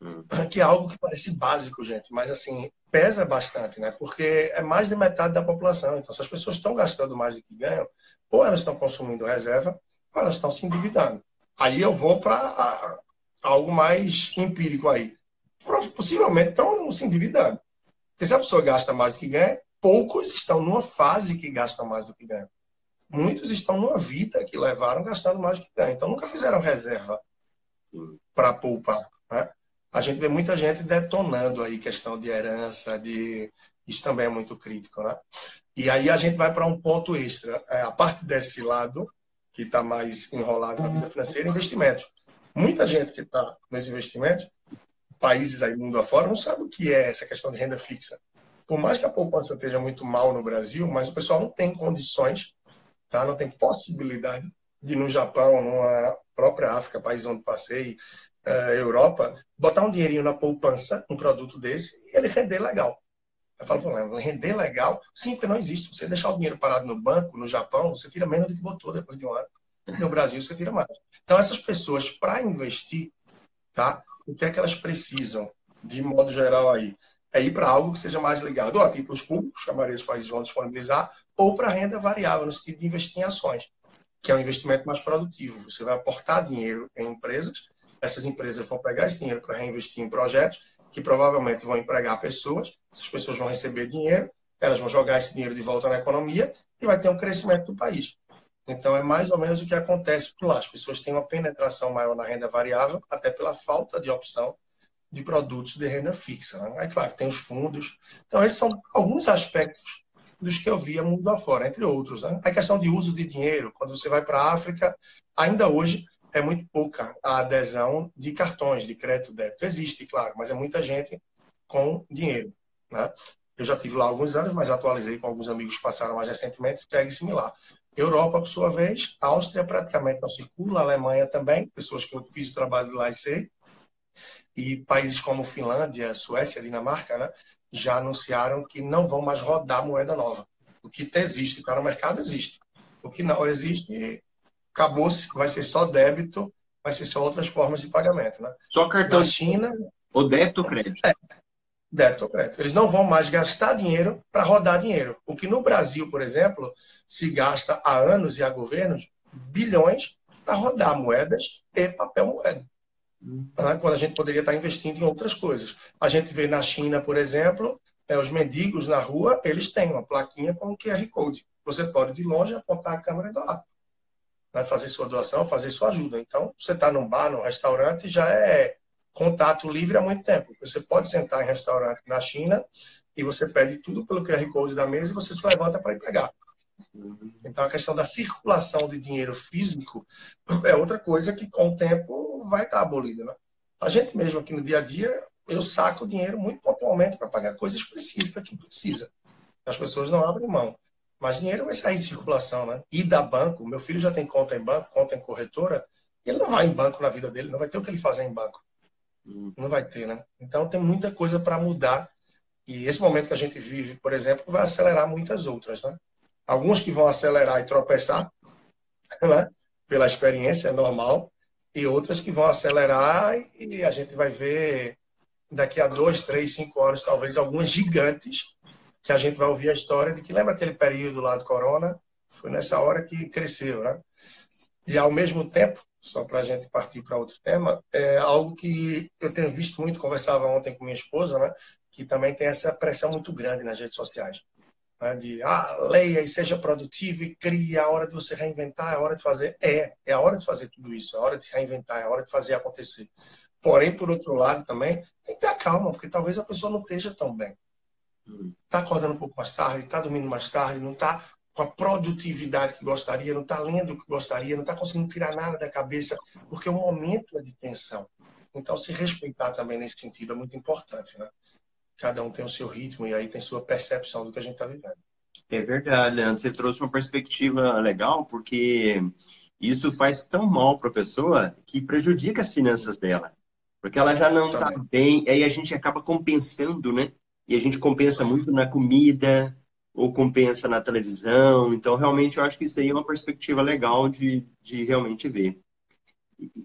Hum. Que é algo que parece básico, gente, mas assim, pesa bastante, né? Porque é mais de metade da população. Então, se as pessoas estão gastando mais do que ganham, ou elas estão consumindo reserva, ou elas estão se endividando. Aí eu vou para algo mais empírico aí possivelmente estão se endividando. Porque se a pessoa gasta mais do que ganha, poucos estão numa fase que gastam mais do que ganham. Muitos estão numa vida que levaram gastando mais do que ganham. Então nunca fizeram reserva para poupar. Né? A gente vê muita gente detonando aí questão de herança, de isso também é muito crítico, né? E aí a gente vai para um ponto extra. É, a parte desse lado, que está mais enrolado na vida financeira, investimentos. Muita gente que está nos investimentos países aí mundo afora não sabe o que é essa questão de renda fixa. Por mais que a poupança esteja muito mal no Brasil, mas o pessoal não tem condições, tá? não tem possibilidade de no Japão, numa própria África, país onde passei, uh, Europa, botar um dinheirinho na poupança, um produto desse, e ele render legal. Eu falo, pô, render legal? Sim, porque não existe. Você deixar o dinheiro parado no banco, no Japão, você tira menos do que botou depois de um ano. No Brasil, você tira mais. Então, essas pessoas, para investir, tá? o que é que elas precisam, de modo geral aí? É ir para algo que seja mais ligado ou a títulos públicos, que a maioria dos países vão disponibilizar, ou para renda variável, no sentido de investir em ações, que é um investimento mais produtivo. Você vai aportar dinheiro em empresas, essas empresas vão pegar esse dinheiro para reinvestir em projetos que provavelmente vão empregar pessoas, essas pessoas vão receber dinheiro, elas vão jogar esse dinheiro de volta na economia e vai ter um crescimento do país. Então, é mais ou menos o que acontece por lá. As pessoas têm uma penetração maior na renda variável, até pela falta de opção de produtos de renda fixa. Né? Aí, claro, tem os fundos. Então, esses são alguns aspectos dos que eu via mundo afora, entre outros. Né? A questão de uso de dinheiro, quando você vai para a África, ainda hoje é muito pouca a adesão de cartões de crédito débito. Existe, claro, mas é muita gente com dinheiro. Né? Eu já tive lá alguns anos, mas atualizei com alguns amigos que passaram mais recentemente, segue similar. Europa, por sua vez, a Áustria praticamente não circula, a Alemanha também, pessoas que eu fiz o trabalho lá e sei, e países como Finlândia, Suécia, Dinamarca, né, já anunciaram que não vão mais rodar moeda nova. O que existe, está no mercado, existe. O que não existe, acabou-se, vai ser só débito, vai ser só outras formas de pagamento. Né? Só cartão. Na China. Ou débito ou crédito? É, débito ou crédito. Eles não vão mais gastar dinheiro para rodar dinheiro. O que no Brasil, por exemplo, se gasta há anos e há governos bilhões para rodar moedas e papel moeda. Tá? Quando a gente poderia estar investindo em outras coisas. A gente vê na China, por exemplo, é, os mendigos na rua, eles têm uma plaquinha com QR Code. Você pode de longe apontar a câmera e doar. Fazer sua doação, fazer sua ajuda. Então, você está num bar, num restaurante, já é contato livre há muito tempo. Você pode sentar em restaurante na China e você pede tudo pelo QR Code da mesa e você se levanta para ir pegar. Então, a questão da circulação de dinheiro físico (laughs) é outra coisa que, com o tempo, vai estar abolida. Né? A gente mesmo aqui no dia a dia, eu saco dinheiro muito pontualmente para pagar coisas específicas que precisa. As pessoas não abrem mão. Mas dinheiro vai sair de circulação, né? E da banco, meu filho já tem conta em banco, conta em corretora, ele não vai em banco na vida dele, não vai ter o que ele fazer em banco. Não vai ter, né? Então tem muita coisa para mudar. E esse momento que a gente vive, por exemplo, vai acelerar muitas outras, né? Alguns que vão acelerar e tropeçar, (laughs) né? Pela experiência normal, e outras que vão acelerar e a gente vai ver daqui a dois, três, cinco anos, talvez, algumas gigantes que a gente vai ouvir a história de que lembra aquele período lá do corona? Foi nessa hora que cresceu, né? E ao mesmo tempo, só para a gente partir para outro tema, é algo que eu tenho visto muito, conversava ontem com minha esposa, né, que também tem essa pressão muito grande nas redes sociais. Né, de, ah, leia e seja produtivo e crie, é a hora de você reinventar, é a hora de fazer. É, é a hora de fazer tudo isso, é a hora de reinventar, é a hora de fazer acontecer. Porém, por outro lado também, tem que ter calma, porque talvez a pessoa não esteja tão bem. Está acordando um pouco mais tarde, está dormindo mais tarde, não está com a produtividade que gostaria, não está lendo o que gostaria, não está conseguindo tirar nada da cabeça, porque o momento é de tensão. Então, se respeitar também nesse sentido é muito importante, né? Cada um tem o seu ritmo e aí tem sua percepção do que a gente está vivendo. É verdade, Leandro. Você trouxe uma perspectiva legal, porque isso faz tão mal para a pessoa que prejudica as finanças dela. Porque ela já não está bem, aí a gente acaba compensando, né? E a gente compensa muito na comida, ou compensa na televisão. Então, realmente, eu acho que isso aí é uma perspectiva legal de, de realmente ver.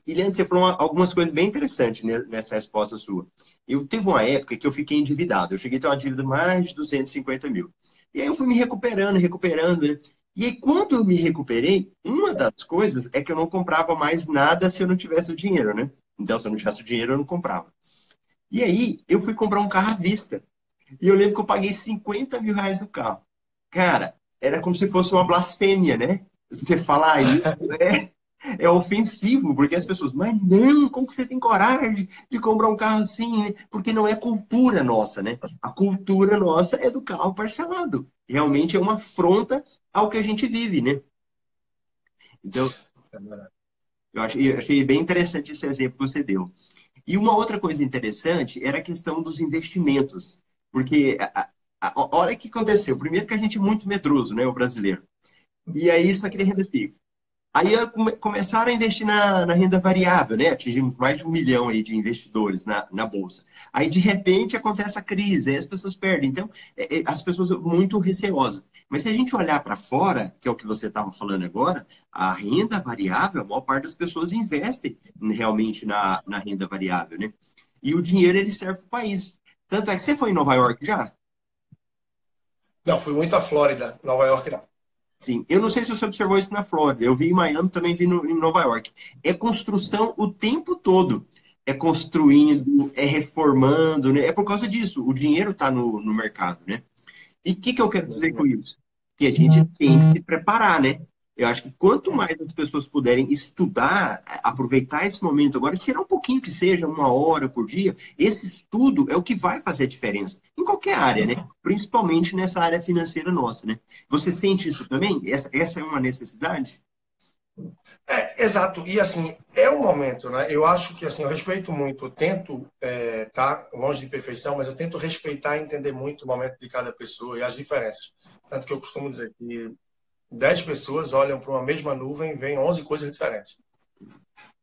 E, Leandro, você falou algumas coisas bem interessantes nessa resposta sua. Eu teve uma época que eu fiquei endividado. Eu cheguei a ter uma dívida de mais de 250 mil. E aí eu fui me recuperando, recuperando. Né? E aí, quando eu me recuperei, uma das coisas é que eu não comprava mais nada se eu não tivesse o dinheiro, né? Então, se eu não tivesse o dinheiro, eu não comprava. E aí, eu fui comprar um carro à vista. E eu lembro que eu paguei 50 mil reais no carro. Cara, era como se fosse uma blasfêmia, né? Você falar isso (laughs) é, é ofensivo, porque as pessoas, mas não, como que você tem coragem de, de comprar um carro assim? Né? Porque não é cultura nossa, né? A cultura nossa é do carro parcelado. Realmente é uma afronta ao que a gente vive, né? Então, eu achei, eu achei bem interessante esse exemplo que você deu. E uma outra coisa interessante era a questão dos investimentos. Porque a, a, olha o que aconteceu. Primeiro que a gente é muito medroso, né, o brasileiro. E aí só queria renda fixa. Aí começaram a investir na, na, renda variável, né? Atingimos mais de um milhão aí de investidores na, na Bolsa. Aí, de repente, acontece a crise, aí as pessoas perdem. Então, é, é, as pessoas muito receosas. Mas se a gente olhar para fora, que é o que você estava falando agora, a renda variável, a maior parte das pessoas investem realmente na, na renda variável, né? E o dinheiro, ele serve para o país. Tanto é que você foi em Nova York já? Não, fui muito à Flórida, Nova York não. Sim, eu não sei se você observou isso na Flórida. Eu vi em Miami, também vi no, em Nova York. É construção o tempo todo. É construindo, é reformando, né? É por causa disso. O dinheiro está no, no mercado, né? E o que, que eu quero dizer com isso? Que a gente tem que se preparar, né? Eu acho que quanto mais as pessoas puderem estudar, aproveitar esse momento agora, tirar um pouquinho que seja, uma hora por dia, esse estudo é o que vai fazer a diferença. Em qualquer área, né? Principalmente nessa área financeira nossa, né? Você sente isso também? Essa, essa é uma necessidade? É, exato. E assim, é o momento, né? Eu acho que assim, eu respeito muito, eu tento é, tá longe de perfeição, mas eu tento respeitar e entender muito o momento de cada pessoa e as diferenças. Tanto que eu costumo dizer que 10 pessoas olham para uma mesma nuvem e veem 11 coisas diferentes.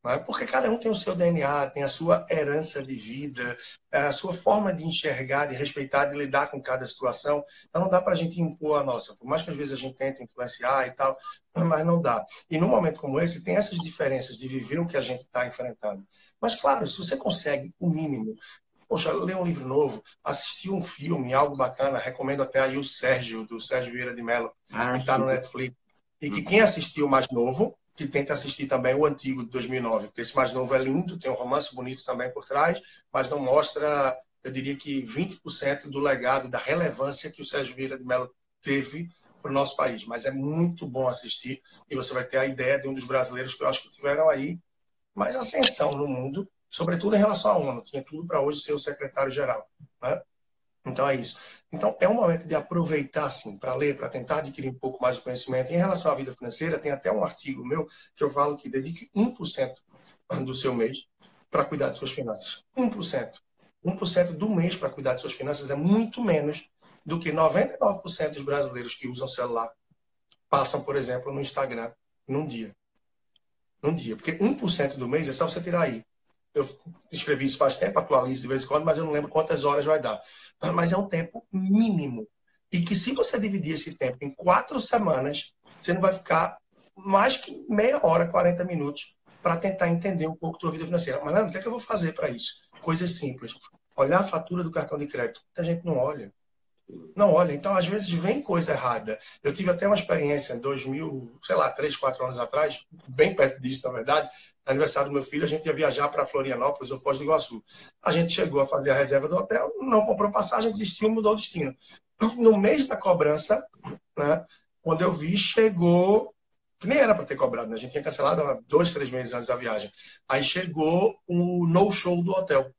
É? Porque cada um tem o seu DNA, tem a sua herança de vida, é, a sua forma de enxergar, de respeitar, de lidar com cada situação. Então não dá para a gente impor a nossa, por mais que às vezes a gente tente influenciar e tal, mas não dá. E num momento como esse, tem essas diferenças de viver o que a gente está enfrentando. Mas claro, se você consegue o mínimo, poxa, ler um livro novo, assistir um filme, algo bacana, recomendo até aí o Sérgio, do Sérgio Vieira de Mello, ah, que está no Netflix. E que quem assistiu o mais novo, que tenta assistir também o antigo de 2009, porque esse mais novo é lindo, tem um romance bonito também por trás, mas não mostra, eu diria que 20% do legado, da relevância que o Sérgio Vieira de Mello teve para o nosso país. Mas é muito bom assistir e você vai ter a ideia de um dos brasileiros que eu acho que tiveram aí mais ascensão no mundo sobretudo em relação à ONU. Tinha tudo para hoje ser o secretário-geral. Né? Então é isso. Então é um momento de aproveitar, sim, para ler, para tentar adquirir um pouco mais de conhecimento. Em relação à vida financeira, tem até um artigo meu que eu falo que dedique 1% do seu mês para cuidar de suas finanças. 1%. 1% do mês para cuidar de suas finanças é muito menos do que 99% dos brasileiros que usam celular passam, por exemplo, no Instagram num dia. Num dia. Porque 1% do mês é só você tirar aí eu escrevi isso faz tempo, atualizo de vez em quando, mas eu não lembro quantas horas vai dar. Mas é um tempo mínimo. E que se você dividir esse tempo em quatro semanas, você não vai ficar mais que meia hora, 40 minutos, para tentar entender um pouco da vida financeira. Mas, Leandro, o que, é que eu vou fazer para isso? Coisas simples. Olhar a fatura do cartão de crédito. Muita gente não olha. Não olha, então às vezes vem coisa errada. Eu tive até uma experiência em 2000, sei lá, 3, 4 anos atrás, bem perto disso, na verdade, no aniversário do meu filho, a gente ia viajar para Florianópolis ou Foz do Iguaçu. A gente chegou a fazer a reserva do hotel, não comprou passagem, desistiu, mudou o destino. No mês da cobrança, né, quando eu vi, chegou que nem era para ter cobrado, né? A gente tinha cancelado dois, três meses antes da viagem. Aí chegou o no-show do hotel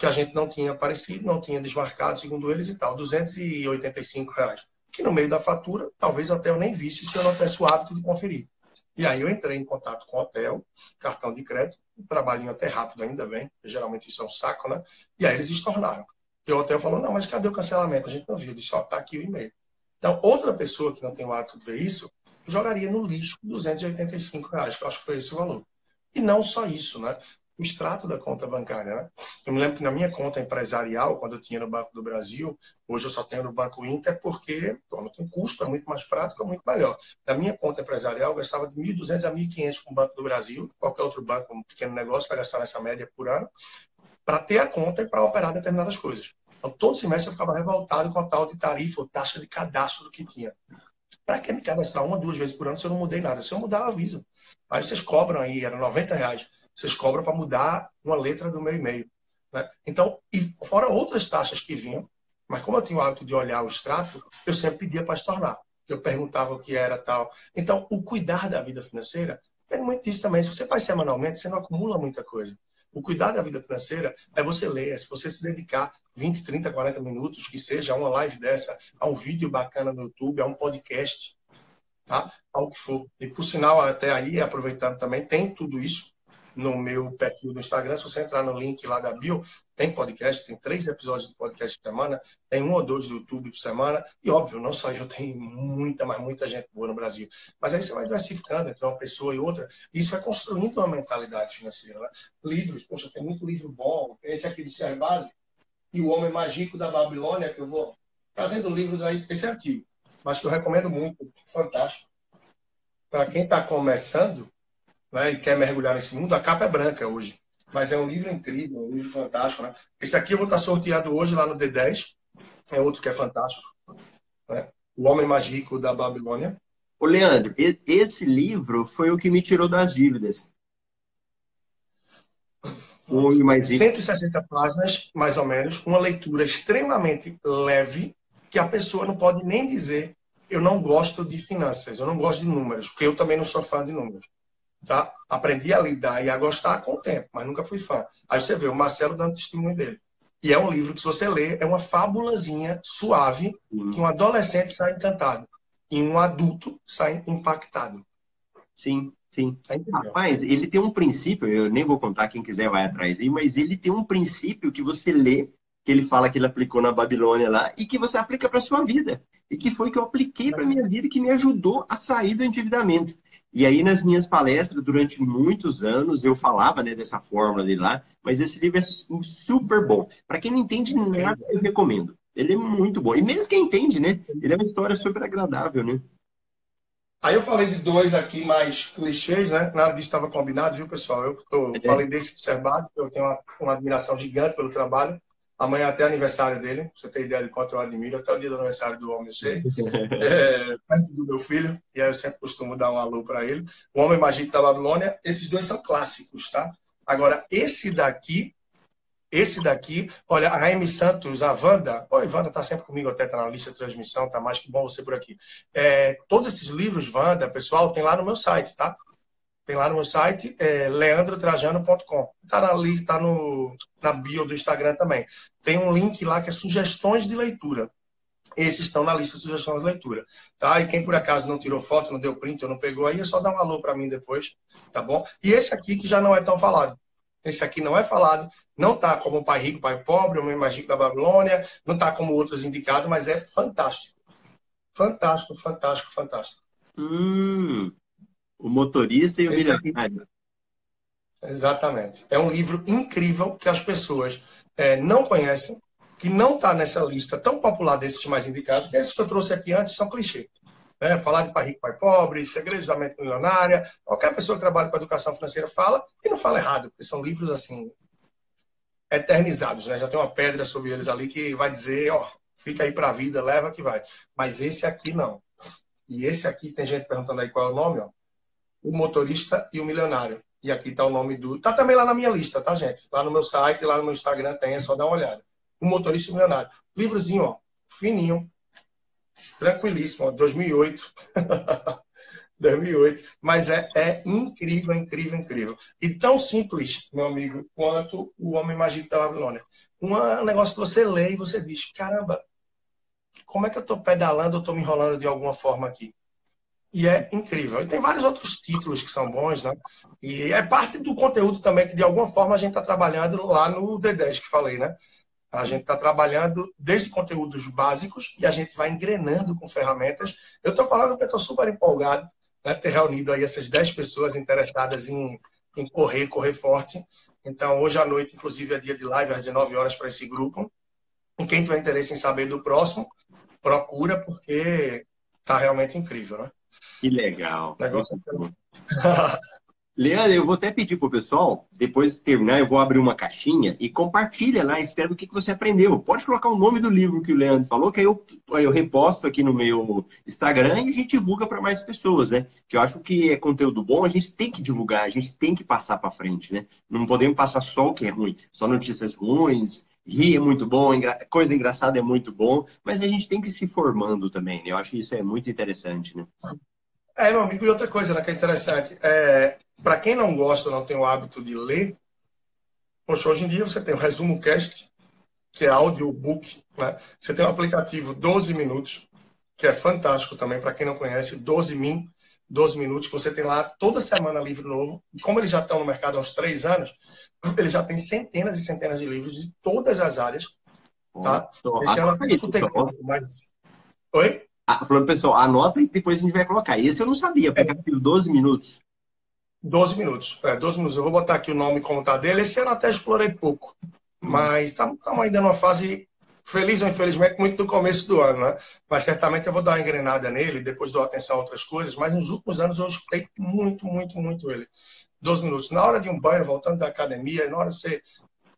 que a gente não tinha aparecido, não tinha desmarcado, segundo eles e tal, 285 reais. Que no meio da fatura, talvez até eu nem visse se eu não tivesse o hábito de conferir. E aí eu entrei em contato com o hotel, cartão de crédito, um trabalhinho até rápido ainda vem, geralmente isso é um saco, né? E aí eles estornaram. E o hotel falou, não, mas cadê o cancelamento? A gente não viu. Eu disse, ó, tá aqui o e-mail. Então, outra pessoa que não tem o hábito de ver isso, jogaria no lixo 285 reais, que eu acho que foi esse o valor. E não só isso, né? O extrato da conta bancária. Né? Eu me lembro que na minha conta empresarial, quando eu tinha no Banco do Brasil, hoje eu só tenho no Banco Inter porque pô, não custo, é muito mais prático, é muito melhor. Na minha conta empresarial, eu gastava de 1.200 a 1.500 com o Banco do Brasil, qualquer outro banco, um pequeno negócio, vai gastar nessa média por ano, para ter a conta e para operar determinadas coisas. Então, todo semestre eu ficava revoltado com a tal de tarifa ou taxa de cadastro que tinha. Para que me cadastrar uma, duas vezes por ano se eu não mudei nada? Se eu mudar, eu aviso. Aí vocês cobram aí, era 90 reais vocês cobram para mudar uma letra do meu e-mail. Né? Então, e fora outras taxas que vinham, mas como eu tinha o hábito de olhar o extrato, eu sempre pedia para estornar. Eu perguntava o que era tal. Então, o cuidar da vida financeira é muito disso também. Se você faz semanalmente, você não acumula muita coisa. O cuidar da vida financeira é você ler, é você se dedicar 20, 30, 40 minutos, que seja uma live dessa, a um vídeo bacana no YouTube, a um podcast, tá? Ao que for. E por sinal, até aí, aproveitando também, tem tudo isso no meu perfil do Instagram. Se você entrar no link lá da bio, tem podcast, tem três episódios de podcast por semana, tem um ou dois do YouTube por semana. E óbvio, não só eu, (laughs) tem muita, mas muita gente boa no Brasil. Mas aí você vai diversificando entre uma pessoa e outra, e isso vai construindo uma mentalidade financeira. Né? Livros, poxa, tem muito livro bom. Esse aqui do Sr. Base e O Homem Mágico da Babilônia, que eu vou trazendo livros aí, esse é antigo, mas que eu recomendo muito, fantástico. Para quem está começando, né, e quer mergulhar nesse mundo, a capa é branca hoje. Mas é um livro incrível, um livro fantástico. Né? Esse aqui eu vou estar sorteado hoje lá no D10. É outro que é fantástico. Né? O Homem Mágico da Babilônia. Ô, Leandro, esse livro foi o que me tirou das dívidas. Um mais 160 páginas, mais ou menos, uma leitura extremamente leve, que a pessoa não pode nem dizer eu não gosto de finanças, eu não gosto de números, porque eu também não sou fã de números. Tá? Aprendi a lidar e a gostar com o tempo, mas nunca fui fã. Aí você vê o Marcelo dando testemunho dele. E é um livro que, se você ler, é uma fábulazinha suave uhum. que um adolescente sai encantado e um adulto sai impactado. Sim, sim. Tá Rapaz, ele tem um princípio, eu nem vou contar, quem quiser vai atrás aí, mas ele tem um princípio que você lê, que ele fala que ele aplicou na Babilônia lá, e que você aplica para sua vida. E que foi que eu apliquei para minha vida e que me ajudou a sair do endividamento. E aí, nas minhas palestras, durante muitos anos, eu falava né, dessa fórmula dele lá, mas esse livro é super bom. Para quem não entende nada, eu recomendo. Ele é muito bom. E mesmo quem entende, né? Ele é uma história super agradável, né? Aí eu falei de dois aqui mais clichês, né? Nada disso estava combinado, viu, pessoal? Eu tô, é. falei desse de ser básico, eu tenho uma, uma admiração gigante pelo trabalho. Amanhã até aniversário dele, pra você ter ideia de quanto eu admiro, até o dia do aniversário do homem, eu sei. (laughs) É, perto do meu filho, e aí eu sempre costumo dar um alô para ele. O Homem Magito da Babilônia, esses dois são clássicos, tá? Agora, esse daqui, esse daqui, olha, a Amy Santos, a Wanda, oi, Wanda tá sempre comigo, até tá na lista de transmissão, tá mais que bom você por aqui. É, todos esses livros, Wanda, pessoal, tem lá no meu site, tá? Tem lá no meu site, é, leandrotrajano.com. Está na lista, tá no, na bio do Instagram também. Tem um link lá que é sugestões de leitura. Esses estão na lista de sugestões de leitura. Tá? E quem por acaso não tirou foto, não deu print ou não pegou aí, é só dar um alô para mim depois, tá bom? E esse aqui que já não é tão falado. Esse aqui não é falado, não está como Pai Rico, Pai Pobre, o Meu Mágico da Babilônia, não está como outros indicados, mas é fantástico. Fantástico, fantástico, fantástico. Hum, o motorista e o milionário. Exatamente. É um livro incrível que as pessoas é, não conhecem, que não está nessa lista tão popular desses mais indicados, que esses que eu trouxe aqui antes são clichês. Né? Falar de pai rico, pai pobre, segredos da mente milionária, qualquer pessoa que trabalha com educação financeira fala, e não fala errado, porque são livros assim eternizados, né? Já tem uma pedra sobre eles ali que vai dizer, ó, fica aí para a vida, leva que vai. Mas esse aqui não. E esse aqui tem gente perguntando aí qual é o nome, ó o motorista e o milionário. E aqui está o nome do. Está também lá na minha lista, tá, gente? Lá no meu site, lá no meu Instagram tem, é só dar uma olhada. O motorista e o milionário. Livrozinho, ó, fininho, tranquilíssimo, ó, 2008. 2008. (laughs) Mas é, é incrível, incrível, incrível. E tão simples, meu amigo, quanto o Homem Mágico da Babilônia. Um negócio que você lê e você diz: caramba, como é que eu estou pedalando ou estou me enrolando de alguma forma aqui? E é incrível. E tem vários outros títulos que são bons, né? E é parte do conteúdo também que, de alguma forma, a gente está trabalhando lá no D10 que falei, né? A gente está trabalhando desde conteúdos básicos e a gente vai engrenando com ferramentas. Eu estou falando que estou super empolgado né, ter reunido aí essas 10 pessoas interessadas em, em correr, correr forte. Então, hoje à noite, inclusive, é dia de live às 19 horas para esse grupo. E quem tiver interesse em saber do próximo, procura, porque está realmente incrível, né? Que legal. Negócio (laughs) Leandro, eu vou até pedir pro pessoal, depois de terminar, eu vou abrir uma caixinha e compartilha lá, escreve o que, que você aprendeu. Pode colocar o nome do livro que o Leandro falou, que aí eu, eu reposto aqui no meu Instagram e a gente divulga para mais pessoas, né? Que eu acho que é conteúdo bom, a gente tem que divulgar, a gente tem que passar para frente, né? Não podemos passar só o que é ruim, só notícias ruins, rir é muito bom, coisa engraçada é muito bom, mas a gente tem que ir se formando também, né? Eu acho que isso é muito interessante, né? É, meu amigo, e outra coisa né, que é interessante, é, para quem não gosta, não tem o hábito de ler, poxa, hoje em dia você tem o Resumo Cast, que é audiobook, né? Você tem o aplicativo 12 Minutos, que é fantástico também, para quem não conhece, 12 Min, 12 Minutos, que você tem lá toda semana livro novo. E como eles já estão no mercado há uns três anos, ele já tem centenas e centenas de livros de todas as áreas. Tá? Esse ano eu escutei mas. Oi? Ah, falando, pessoal, anota e depois a gente vai colocar. Esse eu não sabia, porque é. 12 minutos. 12 minutos. É, 12 minutos. Eu vou botar aqui o nome como tá dele. Esse ano até explorei pouco. Mas estamos ainda numa fase, feliz ou infelizmente, muito no começo do ano, né? Mas certamente eu vou dar uma engrenada nele, depois dou atenção a outras coisas. Mas nos últimos anos eu escutei muito, muito, muito ele. 12 minutos. Na hora de um banho, voltando da academia, na hora de você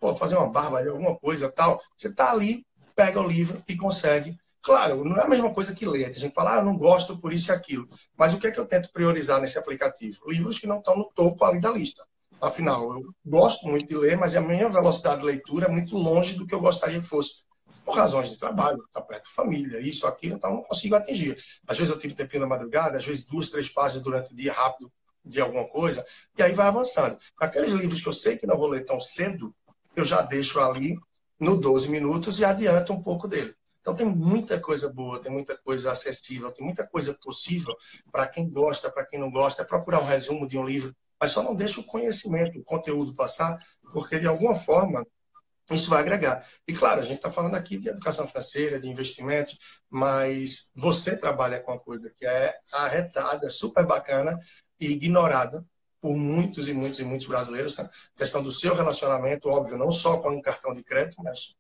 pô, fazer uma barba, alguma coisa tal, você tá ali, pega o livro e consegue Claro, não é a mesma coisa que ler. A gente fala, ah, eu não gosto por isso e aquilo. Mas o que é que eu tento priorizar nesse aplicativo? Livros que não estão no topo ali da lista. Afinal, eu gosto muito de ler, mas a minha velocidade de leitura é muito longe do que eu gostaria que fosse. Por razões de trabalho, está perto da família, isso, aquilo, então não consigo atingir. Às vezes eu tiro um tempinho na madrugada, às vezes duas, três páginas durante o dia rápido de alguma coisa, e aí vai avançando. Aqueles livros que eu sei que não vou ler tão cedo, eu já deixo ali no 12 minutos e adianto um pouco dele. Então tem muita coisa boa, tem muita coisa acessível, tem muita coisa possível para quem gosta, para quem não gosta, é procurar um resumo de um livro, mas só não deixa o conhecimento, o conteúdo passar, porque de alguma forma isso vai agregar. E claro, a gente está falando aqui de educação financeira, de investimento, mas você trabalha com uma coisa que é arretada, super bacana e ignorada por muitos e muitos e muitos brasileiros. Tá? A questão do seu relacionamento, óbvio, não só com um cartão de crédito, mas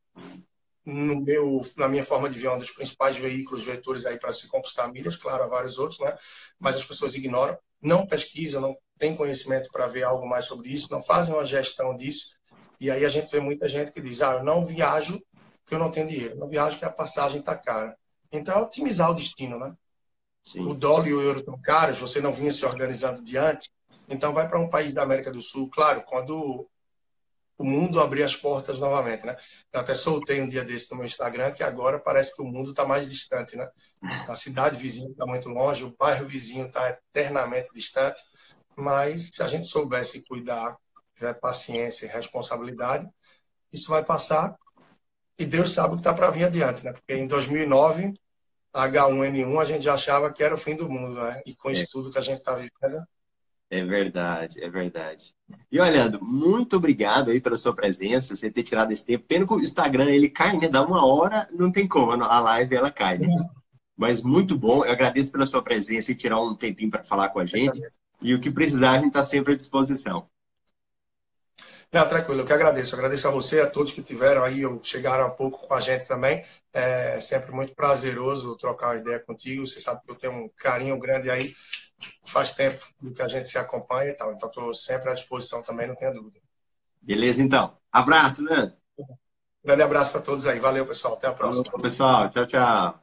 no meu, na minha forma de ver, um dos principais veículos, vetores aí para se conquistar milhas, claro, há vários outros, né? mas as pessoas ignoram, não pesquisam, não têm conhecimento para ver algo mais sobre isso, não fazem uma gestão disso, e aí a gente vê muita gente que diz, ah, eu não viajo porque eu não tenho dinheiro, não viajo porque a passagem está cara. Então é otimizar o destino, né? Sim. O dólar e o euro estão caros, você não vinha se organizando de antes, então vai para um país da América do Sul, claro, quando o mundo abrir as portas novamente, né? Eu até soltei um dia desse no meu Instagram que agora parece que o mundo está mais distante, né? A cidade vizinha está muito longe, o bairro vizinho está eternamente distante, mas se a gente soubesse cuidar, tiver paciência e responsabilidade, isso vai passar e Deus sabe o que está para vir adiante, né? Porque em 2009 H1N1 a gente já achava que era o fim do mundo, né? E com isso é. tudo que a gente está vivendo, é verdade, é verdade. E olhando, muito obrigado aí pela sua presença, você ter tirado esse tempo. Pena que o Instagram ele cai, né? Dá uma hora, não tem como, a live ela cai. Né? Mas muito bom, eu agradeço pela sua presença e tirar um tempinho para falar com a gente. E o que precisar, a gente está sempre à disposição. Não, tranquilo, eu que agradeço. Agradeço a você, a todos que tiveram aí, ou chegaram há pouco com a gente também. É sempre muito prazeroso trocar uma ideia contigo. Você sabe que eu tenho um carinho grande aí faz tempo que a gente se acompanha e tal. Então, estou sempre à disposição também, não tenha dúvida. Beleza, então. Abraço, né? Grande abraço para todos aí. Valeu, pessoal. Até a próxima. Valeu, pessoal. Tchau, tchau.